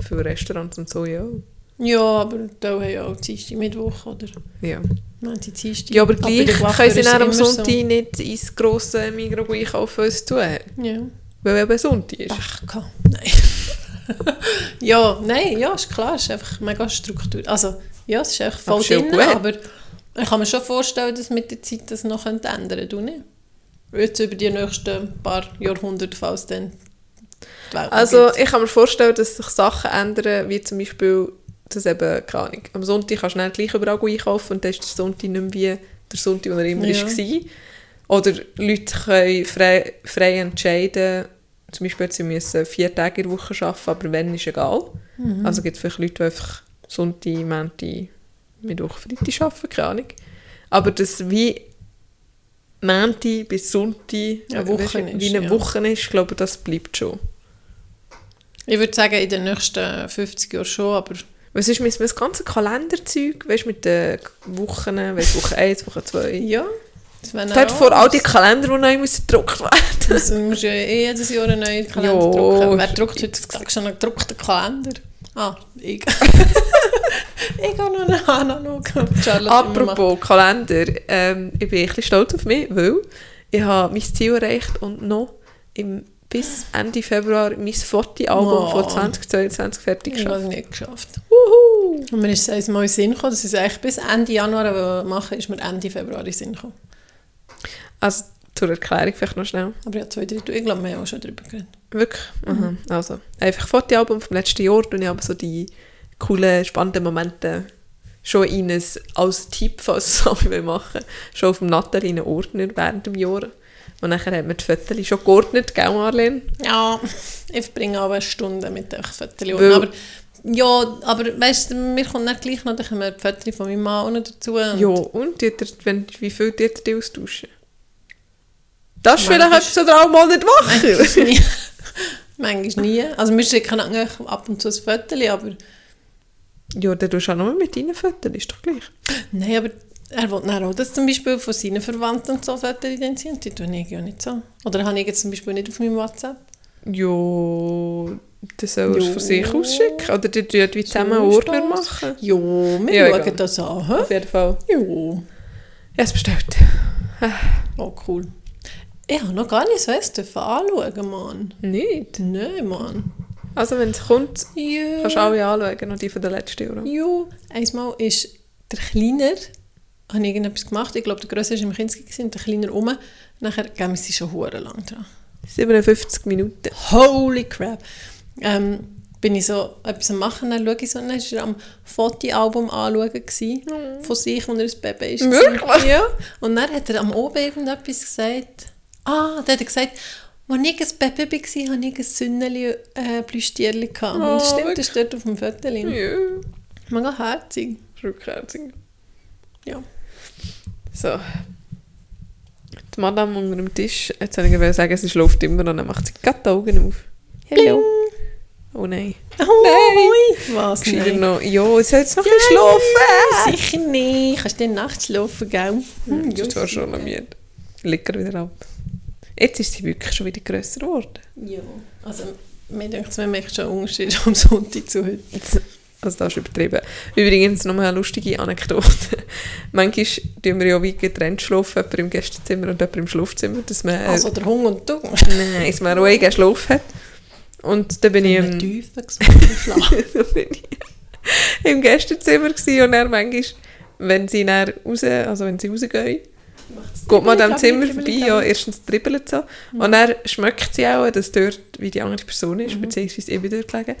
[SPEAKER 2] Für Restaurants und so, ja.
[SPEAKER 1] Ja, aber da haben ja auch Dienstag, Mittwoch, oder?
[SPEAKER 2] Ja.
[SPEAKER 1] Mänti, Dienstag.
[SPEAKER 2] Ja, aber gleich
[SPEAKER 1] den
[SPEAKER 2] können sie dann am Sonntag nicht ins grosse Migros einkaufen, was zu tun.
[SPEAKER 1] So. Ja.
[SPEAKER 2] Weil eben Sonntag ist.
[SPEAKER 1] Pech gehabt. Nein. ja, nein, ja, ist klar, es ist einfach mega Struktur. Also, ja, es ist echt voll
[SPEAKER 2] Aber
[SPEAKER 1] drin, aber ich kann mir schon vorstellen, dass mit der Zeit das noch ändern könnte, du nicht? Jetzt über die nächsten paar Jahrhunderte, falls dann
[SPEAKER 2] Also
[SPEAKER 1] gibt.
[SPEAKER 2] ich kann mir vorstellen, dass sich Sachen ändern, wie zum Beispiel, dass eben, keine Ahnung, am Sonntag kannst du nicht gleich überall einkaufen und dann ist der Sonntag nicht mehr wie der Sonntag, der er immer
[SPEAKER 1] Ja.
[SPEAKER 2] war. Oder Leute können frei, frei entscheiden, zum Beispiel sie müssen vier Tage in der Woche arbeiten, aber wenn, ist egal.
[SPEAKER 1] Mhm.
[SPEAKER 2] Also gibt es vielleicht Leute, die einfach Sonntag, Montag, Mittwoch, Freitag arbeiten, keine Ahnung. Aber das wie Montag bis Sonntag
[SPEAKER 1] Eine Woche ist,
[SPEAKER 2] wie eine
[SPEAKER 1] ja.
[SPEAKER 2] Woche ist, ich glaube das bleibt schon.
[SPEAKER 1] Ich würde sagen, in den nächsten 50 Jahren schon, aber
[SPEAKER 2] Was ist mit das ganze Kalenderzeug, weißt du, mit den Wochen, weißt, Woche 1, Woche 2?
[SPEAKER 1] ja, das
[SPEAKER 2] Dort vor all die Kalender, die neu müssen gedruckt werden
[SPEAKER 1] Also, du musst ja jedes Jahr einen neuen Kalender
[SPEAKER 2] Ja,
[SPEAKER 1] drucken. Wer druckt heutzutage schon einen gedruckten Kalender? Ah, ich. ich habe noch einen analog.
[SPEAKER 2] Apropos Kalender, ähm, ich bin ein bisschen stolz auf mich, weil ich habe mein Ziel erreicht und noch im, bis Ende Februar mein Fotoalbum
[SPEAKER 1] Oh.
[SPEAKER 2] von 2022 fertig
[SPEAKER 1] Ich habe
[SPEAKER 2] geschafft.
[SPEAKER 1] es nicht geschafft.
[SPEAKER 2] Wuhu!
[SPEAKER 1] Und mir ist es mal in Sinn gekommen, dass ich es eigentlich bis Ende Januar machen ist mir Ende Februar in Sinn gekommen.
[SPEAKER 2] Also zur Erklärung vielleicht noch schnell.
[SPEAKER 1] Aber ja, zwei, drei, ich glaube, wir haben auch schon darüber geredet.
[SPEAKER 2] Wirklich? Aha. Also, einfach Fotoalbum vom letzten Jahr und ich habe so die coolen, spannenden Momente schon in ein, als Tipp, falls es alle machen schon auf dem Nattel in einen Ordner während dem Jahr. Und nachher haben wir die Fotos schon geordnet, gell Marlene?
[SPEAKER 1] Ja, ich verbringe aber eine Stunde mit den Fotos. Aber ja, aber weißt du, mir kommt nicht gleich noch, dann kommen die Fotos von meinem Mann auch noch dazu. und-
[SPEAKER 2] Ja, und ihr- wenn, wie viel tut ihr austauschen? Das ist vielleicht etwas, was ihr auch mal nicht machen.
[SPEAKER 1] Manchmal nie. Also wir schicken eigentlich ab und zu ein Foto, aber...
[SPEAKER 2] Ja, dann tust du auch nur mit deinen Fotos, ist doch gleich.
[SPEAKER 1] Nein, aber er will dann auch, dass zum Beispiel von seinen Verwandten und so Fotos identifizieren. Die tue ich ja nicht so. Oder habe ich jetzt zum Beispiel nicht auf meinem WhatsApp.
[SPEAKER 2] Ja, das soll er
[SPEAKER 1] Ja.
[SPEAKER 2] von sich aus schicken. Oder die tun wie zusammen
[SPEAKER 1] ist
[SPEAKER 2] Ordner machen.
[SPEAKER 1] Ja, wir
[SPEAKER 2] Ja,
[SPEAKER 1] schauen
[SPEAKER 2] egal.
[SPEAKER 1] das an.
[SPEAKER 2] Auf
[SPEAKER 1] hä?
[SPEAKER 2] jeden Fall.
[SPEAKER 1] Ja.
[SPEAKER 2] Ja, es bestellt.
[SPEAKER 1] Oh, cool. Ich habe noch gar nicht so etwas dürfen anschauen, Mann.
[SPEAKER 2] Nicht?
[SPEAKER 1] Nein, Mann.
[SPEAKER 2] Also wenn es kommt,
[SPEAKER 1] Ja.
[SPEAKER 2] kannst du alle anschauen, noch die von den letzten Jahren.
[SPEAKER 1] Ja, einmal ist der Kleiner, habe ich irgendetwas gemacht, ich glaube, der Grösste war im Kinski und der Kleiner um. Nachher gehen wir sie schon hure lang dran.
[SPEAKER 2] 57 Minuten.
[SPEAKER 1] Holy crap! Ähm, bin ich so etwas am machen, dann schaue ich so, dann war er am Fotoalbum anschauen gewesen, von sich, als er ein Baby ist.
[SPEAKER 2] Wirklich?
[SPEAKER 1] Ja. Und dann hat er am Oben irgendetwas gesagt. Ah, dann hat er gesagt, als ich ein Baby war, hatte ich ein Sünneli äh, gehabt. Und das
[SPEAKER 2] Oh,
[SPEAKER 1] stimmt, das steht auf dem Foto.
[SPEAKER 2] Ja,
[SPEAKER 1] Mega herzig.
[SPEAKER 2] rückherzig.
[SPEAKER 1] Ja.
[SPEAKER 2] So. Die Madame unter dem Tisch, jetzt wollte ich sagen, sie schläft immer und dann macht sie gerade die Augen auf. Hallo. Oh nein.
[SPEAKER 1] Oh,
[SPEAKER 2] Nein.
[SPEAKER 1] Was? Nein.
[SPEAKER 2] noch, ja, sie hat jetzt noch ein bisschen schlafen.
[SPEAKER 1] Sicher nicht. Kannst du nachts schlafen, gell?
[SPEAKER 2] Hm, Das ist zwar schon noch müde. Legt er wieder ab. Jetzt ist sie wirklich schon wieder grösser geworden.
[SPEAKER 1] Ja. Also, mir denkt, man merkt schon einen Unterschied am Sonntag zu heute.
[SPEAKER 2] Also das ist übertrieben. Übrigens noch mal eine lustige Anekdote. Manchmal tun wir ja wie getrennt schlafen, jemand im Gästezimmer und jemand im Schlafzimmer, dass man, äh,
[SPEAKER 1] Also der Hunger und du.
[SPEAKER 2] nein, dass man ruhig Schlaf hat. Und dann bin ich
[SPEAKER 1] Im Tiefen
[SPEAKER 2] dann bin ich im Gästezimmer und er manchmal, wenn sie raus, also wenn sie rausgehen, geht man an dem Zimmer vorbei, ja, erstens dribbelt so, und dann schmeckt sie auch, dass dort wie die andere Person ist, beziehungsweise ich bin dort gelegen.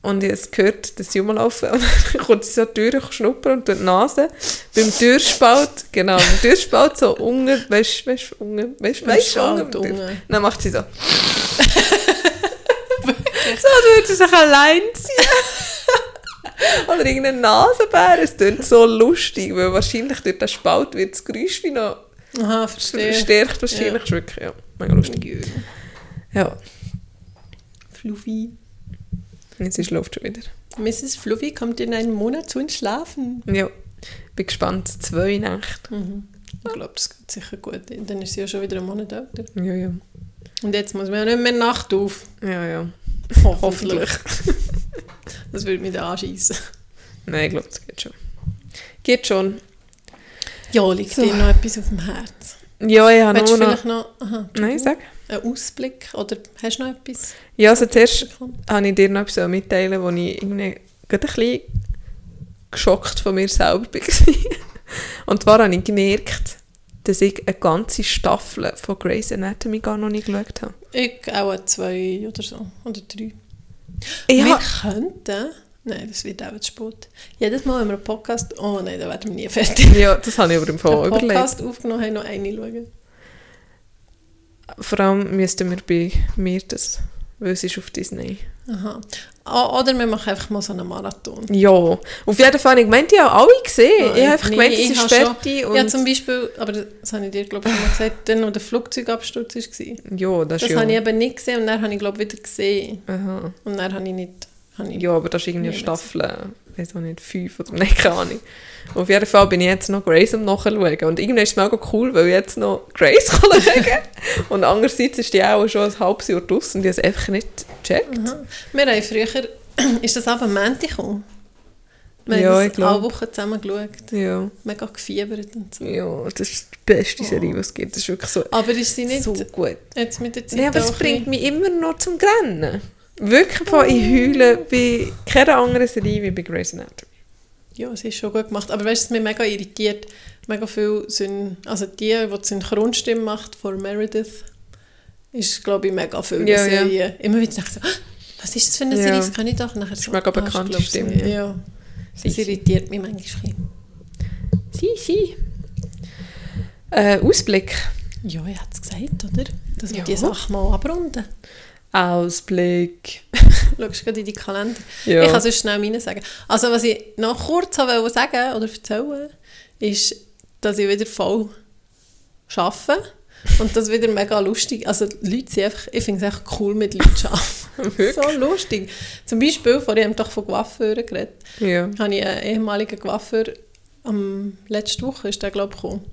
[SPEAKER 2] Und habe gehört, dass sie rumlaufen und dann kommt sie so Tür schnuppern und durch die Nase beim Türspalt, genau, beim Türspalt so unten, weißt du, weißt du, unten, weißt du, du, unten. Dann macht sie so. so, als würde sie sich allein ziehen. Oder irgendein Nasenbär, es klingt so lustig, weil wahrscheinlich durch den Spalt wird das Geräusch wie noch
[SPEAKER 1] Aha, verstehe.
[SPEAKER 2] verstärkt wahrscheinlich. Ist wirklich, ja, mega lustig.
[SPEAKER 1] Ja.
[SPEAKER 2] Ja,
[SPEAKER 1] Fluffy.
[SPEAKER 2] jetzt ist Luft schon wieder.
[SPEAKER 1] Mrs. Fluffy kommt in einem Monat zu uns schlafen.
[SPEAKER 2] Ja, bin gespannt. Zwei Nächte.
[SPEAKER 1] Mhm. Ich glaube, das geht sicher gut. Dann ist sie ja schon wieder einen Monat älter.
[SPEAKER 2] Ja, ja.
[SPEAKER 1] Und jetzt muss man ja nicht mehr Nacht auf.
[SPEAKER 2] Ja, ja.
[SPEAKER 1] Hoffentlich. das würde mich dann anschießen.
[SPEAKER 2] Nein, ich glaube, das geht schon. Geht schon.
[SPEAKER 1] Ja, liegt
[SPEAKER 2] So.
[SPEAKER 1] dir noch etwas auf dem Herz?
[SPEAKER 2] Ja, ich habe
[SPEAKER 1] Willst
[SPEAKER 2] nur noch...
[SPEAKER 1] vielleicht noch aha,
[SPEAKER 2] Nein, sag.
[SPEAKER 1] einen Ausblick? Oder hast du noch etwas?
[SPEAKER 2] Ja, also zuerst habe ich dir noch etwas mitteilen, wo ich irgendwie gerade ein bisschen geschockt von mir selber war. Und zwar habe ich gemerkt, dass ich eine ganze Staffel von Grey's Anatomy gar noch nicht geschaut habe.
[SPEAKER 1] Ich auch zwei oder so. Oder drei.
[SPEAKER 2] Ich
[SPEAKER 1] wir könnten... Nein, das wird auch zu spät. Jedes Mal, wenn wir einen Podcast... Oh nein, dann werden wir nie fertig.
[SPEAKER 2] ja, das habe ich aber im Fall
[SPEAKER 1] einen
[SPEAKER 2] überlegt.
[SPEAKER 1] Podcast aufgenommen haben, noch eine schauen.
[SPEAKER 2] Vor allem müssten wir bei mir das, weil es ist auf Disney.
[SPEAKER 1] Aha. O- Oder wir machen einfach mal so einen Marathon.
[SPEAKER 2] Ja, auf jeden Fall. Ich meinte ja alle gesehen. ich habe einfach
[SPEAKER 1] Nee,
[SPEAKER 2] gemeint, es ist
[SPEAKER 1] schon-
[SPEAKER 2] fertig. Und
[SPEAKER 1] Ja, zum Beispiel, aber das habe ich dir, glaube ich, schon mal gesagt, dann, wo der Flugzeugabsturz war.
[SPEAKER 2] ja, das,
[SPEAKER 1] Das
[SPEAKER 2] ja.
[SPEAKER 1] habe ich eben nicht gesehen und dann habe ich, glaube wieder gesehen.
[SPEAKER 2] Aha.
[SPEAKER 1] Und dann habe ich nicht... Habe ich
[SPEAKER 2] Ja, aber das ist irgendwie eine Staffel, weiß auch nicht, fünf oder nein, keine Ahnung. Auf jeden Fall bin ich jetzt noch Grace am Nachschauen. Und irgendwie ist es mega cool, weil ich jetzt noch Grace kann schauen kann. und andererseits ist die auch schon ein halbes Jahr draussen und ich habe es einfach nicht gecheckt.
[SPEAKER 1] Aha. Wir haben früher... ist das aber am Montag gekommen? Wir
[SPEAKER 2] Ja,
[SPEAKER 1] haben
[SPEAKER 2] ich
[SPEAKER 1] das alle Wochen zusammen geschaut.
[SPEAKER 2] Ja.
[SPEAKER 1] Mega gefiebert und so.
[SPEAKER 2] ja, das ist die beste Serie, die es gibt. Das ist wirklich so,
[SPEAKER 1] Aber ist sie nicht
[SPEAKER 2] so gut.
[SPEAKER 1] jetzt mit der Zeit
[SPEAKER 2] Nein, aber es
[SPEAKER 1] auch
[SPEAKER 2] bringt mich immer noch zum Grennen. Wirklich von ich heule bei keiner anderen Serie wie bei Grey's Anatomy.
[SPEAKER 1] Ja, es ist schon gut gemacht. Aber weißt du, was mich mega irritiert? Mega viel sind, also die, die die Synchronstimme macht von Meredith, ist, glaube ich, mega viel
[SPEAKER 2] Ja.
[SPEAKER 1] Serie. Immer wieder denke ich so, «Ah, was ist das für eine
[SPEAKER 2] Ja.
[SPEAKER 1] Serie? Das kann ich doch nachher so.
[SPEAKER 2] mega
[SPEAKER 1] «Ah, ist, glaub ich,
[SPEAKER 2] Stimme, ja.
[SPEAKER 1] Ja. Das
[SPEAKER 2] sie.
[SPEAKER 1] irritiert mich manchmal ein bisschen.
[SPEAKER 2] Sie, sie. Äh, Ausblick.
[SPEAKER 1] Ja, ich hätte es gesagt, oder? Dass wir
[SPEAKER 2] Ja.
[SPEAKER 1] die Sache mal abrunden.
[SPEAKER 2] Ausblick.
[SPEAKER 1] Schaust du gerade in die Kalender?
[SPEAKER 2] Ja.
[SPEAKER 1] Ich kann sonst schnell meine sagen. Also, was ich noch kurz wollte sagen oder erzählen, ist, dass ich wieder voll arbeite. Und das wieder mega lustig. Also, Leute sind einfach, ich finde es echt cool, mit Leuten zu arbeiten. So lustig. Zum Beispiel, vorhin haben wir doch von Coiffeuren geredet.
[SPEAKER 2] Ja.
[SPEAKER 1] habe ich einen ehemaligen Coiffeur am letzte Woche ist der glaube ich gekommen.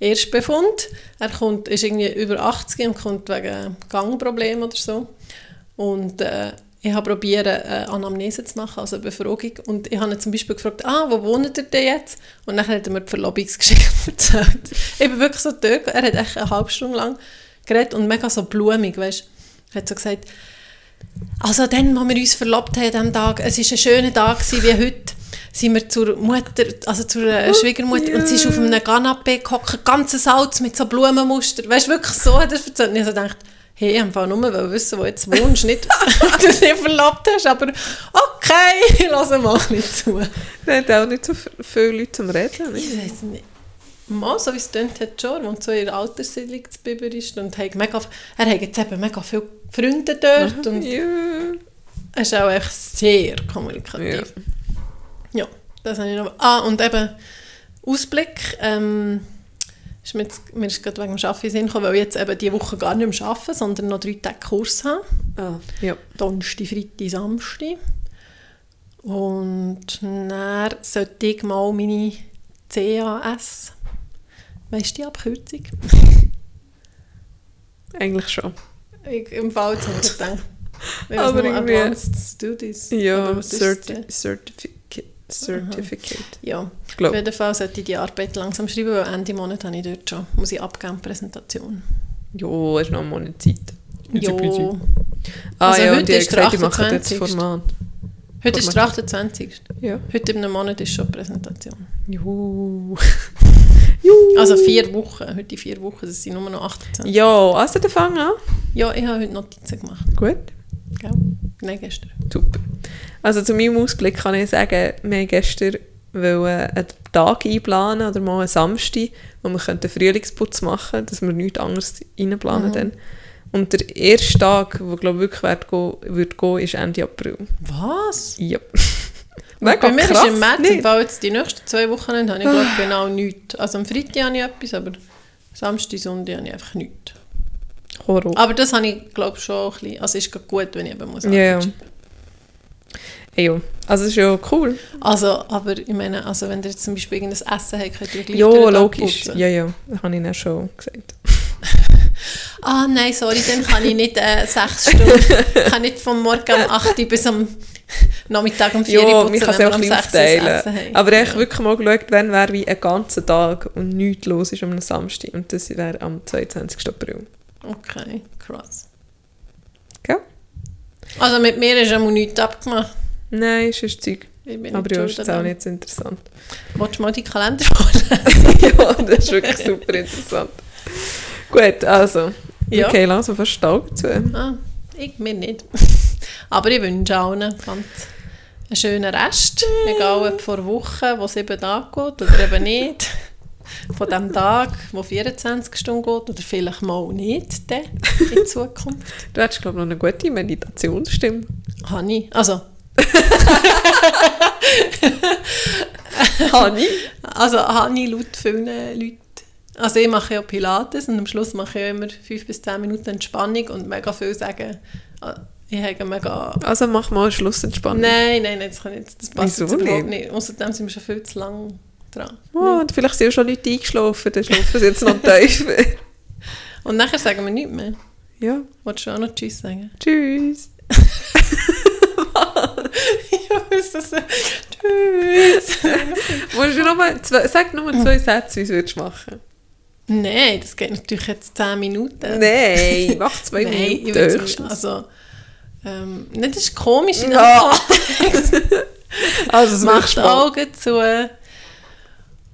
[SPEAKER 1] Erstbefund. Er kommt, ist irgendwie über 80 und kommt wegen Gangproblemen oder so. Und äh, ich habe probiert, eine Anamnese zu machen, also eine Befragung. Und ich habe ihn zum Beispiel gefragt, ah, wo wohnt ihr denn jetzt? Und dann hat er mir die Verlobungsgeschichte erzählt. ich bin wirklich so dort, er hat echt eine halbe Stunde lang geredet und mega so blumig, weißt. Er hat so gesagt, also dann, als wir uns verlobt haben diesem Tag, es war ein schöner Tag wie heute, sind wir zur Mutter, also zur äh, Schwiegermutter, und sie ist auf einem Kanapee gehockt, ganzes Salz mit so Blumenmuster. Weißt du, wirklich so hat er es erzählt. Und ich so gedacht, hey, ich wollte nur wissen, wo du jetzt wohnst, nicht, ob du dich verlobt hast, aber okay, ich lasse mal bisschen zu.
[SPEAKER 2] Hat auch nicht so viele Leute zum Reden.
[SPEAKER 1] Ich
[SPEAKER 2] Nicht?
[SPEAKER 1] weiß nicht. Mal, so wie es tönt hat schon, und so in der Alterssiedlung zu Biber ist und hat mega, er hat jetzt eben mega viele Freunde dort und
[SPEAKER 2] Ja.
[SPEAKER 1] er ist auch echt sehr kommunikativ. Ja, das habe ich noch. Ah, und eben Ausblick. Ähm, ist mir, jetzt, mir ist gerade wegen dem Arbeiten Sinn gekommen, weil ich jetzt eben diese Woche gar nicht mehr arbeite, sondern noch drei Tage Kurs habe.
[SPEAKER 2] Ah, ja.
[SPEAKER 1] Donnerstag, Freitag, Samstag. Und dann sollte ich mal meine CAS, weißt du die Abkürzung?
[SPEAKER 2] Eigentlich schon.
[SPEAKER 1] Ich, Im Fall habe ich gedacht,
[SPEAKER 2] Aber irgendwie-
[SPEAKER 1] Advanced Studies.
[SPEAKER 2] Ja, Certi
[SPEAKER 1] das?
[SPEAKER 2] Certificate. Certificate.
[SPEAKER 1] Ja,
[SPEAKER 2] Ich glaube.
[SPEAKER 1] auf jeden Fall sollte ich die Arbeit langsam schreiben, weil Ende Monat habe ich dort schon, muss ich abgeben, Präsentation.
[SPEAKER 2] Ja, ist noch mal eine Zeit.
[SPEAKER 1] Jo.
[SPEAKER 2] Ah
[SPEAKER 1] Also
[SPEAKER 2] ja,
[SPEAKER 1] heute
[SPEAKER 2] und
[SPEAKER 1] ist der
[SPEAKER 2] gesagt, die machen jetzt
[SPEAKER 1] 28..
[SPEAKER 2] Format.
[SPEAKER 1] Heute ist der 28.
[SPEAKER 2] Ja.
[SPEAKER 1] Heute in einem Monat ist schon Präsentation.
[SPEAKER 2] Juhu.
[SPEAKER 1] Also vier Wochen, heute vier Wochen, das sind nur noch 28.
[SPEAKER 2] Ja, also der Fang an.
[SPEAKER 1] Ja, ich habe heute Notizen gemacht.
[SPEAKER 2] Gut.
[SPEAKER 1] Gell? Nein, gestern.
[SPEAKER 2] Super. Also zu meinem Ausblick kann ich sagen, wir haben gestern wollen einen Tag einplanen oder mal einen Samstag, wo wir einen Frühlingsputz machen können, dass wir nichts anderes reinplanen
[SPEAKER 1] Mhm.
[SPEAKER 2] dann. Und der erste Tag, der glaube ich wirklich wird gehen, wird gehen, ist Ende April.
[SPEAKER 1] Was?
[SPEAKER 2] Ja.
[SPEAKER 1] Und bei mir
[SPEAKER 2] krass,
[SPEAKER 1] ist im März, im Fall jetzt die nächsten zwei Wochen, habe ich glaube genau nichts. Also am Freitag habe ich etwas, aber Samstag, Sonntag habe ich einfach nichts.
[SPEAKER 2] Horror.
[SPEAKER 1] Aber das habe ich glaube schon ein bisschen, also ist gerade gut, wenn ich eben muss
[SPEAKER 2] Ja, ja. also es ist ja cool.
[SPEAKER 1] Also, aber ich meine, also wenn ihr jetzt zum Beispiel irgendein Essen habt, könnt ihr gleich
[SPEAKER 2] Ja, logisch. Ja, ja, das habe ich Ihnen schon gesagt.
[SPEAKER 1] Ah nein, sorry, dann kann ich nicht äh, sechs Stunden, ich kann nicht vom Morgen um 8 Uhr bis am Nachmittag um 4 Uhr putzen,
[SPEAKER 2] man kann es
[SPEAKER 1] wenn
[SPEAKER 2] ein
[SPEAKER 1] um
[SPEAKER 2] bisschen
[SPEAKER 1] 6 Uhr. Essen haben.
[SPEAKER 2] Aber ich habe wirklich mal geschaut, wenn wäre wie ein ganzer Tag und nichts los ist am Samstag. Und das wäre am 22. April.
[SPEAKER 1] Okay, krass.
[SPEAKER 2] Gell?
[SPEAKER 1] Also mit mir ist einmal nichts abgemacht.
[SPEAKER 2] Nein, ist ein Zeug. Aber ja, ist auch nicht so interessant.
[SPEAKER 1] Willst du mal die Kalender vorlesen?
[SPEAKER 2] ja, das ist wirklich super interessant. Gut, also.
[SPEAKER 1] Ja.
[SPEAKER 2] Okay, wir fast Tag dazu.
[SPEAKER 1] Ah, ich mir nicht. Aber ich wünsche allen ganz einen schönen Rest. Egal ob vor Wochen, wo sieben Tage geht oder eben nicht. Von dem Tag, wo 24 Stunden geht oder vielleicht mal nicht dann in Zukunft.
[SPEAKER 2] Du hättest, glaube ich, noch eine gute Meditationsstimme.
[SPEAKER 1] Habe ich. Also,
[SPEAKER 2] Hani?
[SPEAKER 1] also habe ich laut vielen Leuten. Also ich mache ja Pilates und am Schluss mache ich ja immer 5 bis 10 Minuten Entspannung und mega viel sagen, ah, ich habe mega...
[SPEAKER 2] Also mach mal Schlussentspannung.
[SPEAKER 1] Nein, nein, nein, das, kann nicht, das passt
[SPEAKER 2] Wieso
[SPEAKER 1] überhaupt
[SPEAKER 2] nicht?
[SPEAKER 1] nicht. Außerdem sind wir schon viel zu lang dran.
[SPEAKER 2] Oh, und vielleicht sind ja schon Leute eingeschlafen, dann schlafen sie jetzt noch tief.
[SPEAKER 1] Und nachher sagen wir nichts mehr.
[SPEAKER 2] ja,
[SPEAKER 1] Wolltest du auch noch Tschüss sagen?
[SPEAKER 2] tschüss.
[SPEAKER 1] ja, ist das so... Tschüss!
[SPEAKER 2] Musst du noch mal zwei, sag noch mal zwei Sätze, wie du es machen
[SPEAKER 1] Nein, das geht natürlich jetzt 10 Minuten.
[SPEAKER 2] Nein, mach zwei
[SPEAKER 1] Nein,
[SPEAKER 2] Minuten.
[SPEAKER 1] ich also... Ähm, nicht, das ist komisch in
[SPEAKER 2] Ja.
[SPEAKER 1] dem
[SPEAKER 2] Also, das
[SPEAKER 1] Mach
[SPEAKER 2] machst du.
[SPEAKER 1] Augen zu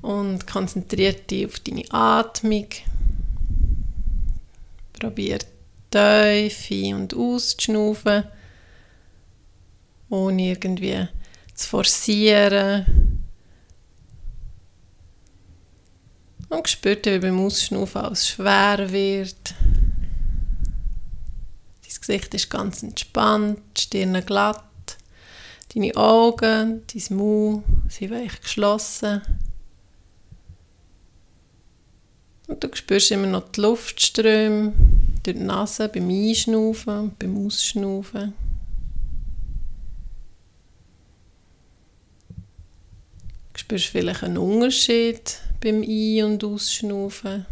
[SPEAKER 1] und konzentriere dich auf deine Atmung. Probier tief ein- und auszuschnaufen, ohne irgendwie zu forcieren. Und spür, wie beim Ausschnaufen alles schwer wird. Dein Gesicht ist ganz entspannt, die Stirn glatt. Deine Augen, dein Mund sind weich geschlossen. Und du spürst immer noch die Luftströme durch die Nase beim Einschnaufen beim Ausschnaufen. Du spürst vielleicht einen Unterschied beim Ein- und Ausschnaufen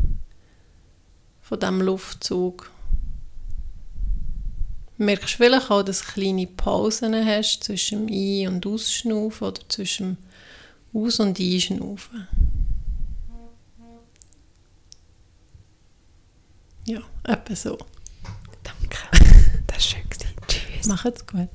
[SPEAKER 1] von diesem Luftzug. Merkst du vielleicht auch, dass du kleine Pausen hast zwischen dem Ein- und Ausschnaufen oder zwischen dem Aus- und Einschnaufen. Ja, etwa so.
[SPEAKER 2] Danke. Das war schön. Tschüss.
[SPEAKER 1] Macht's gut.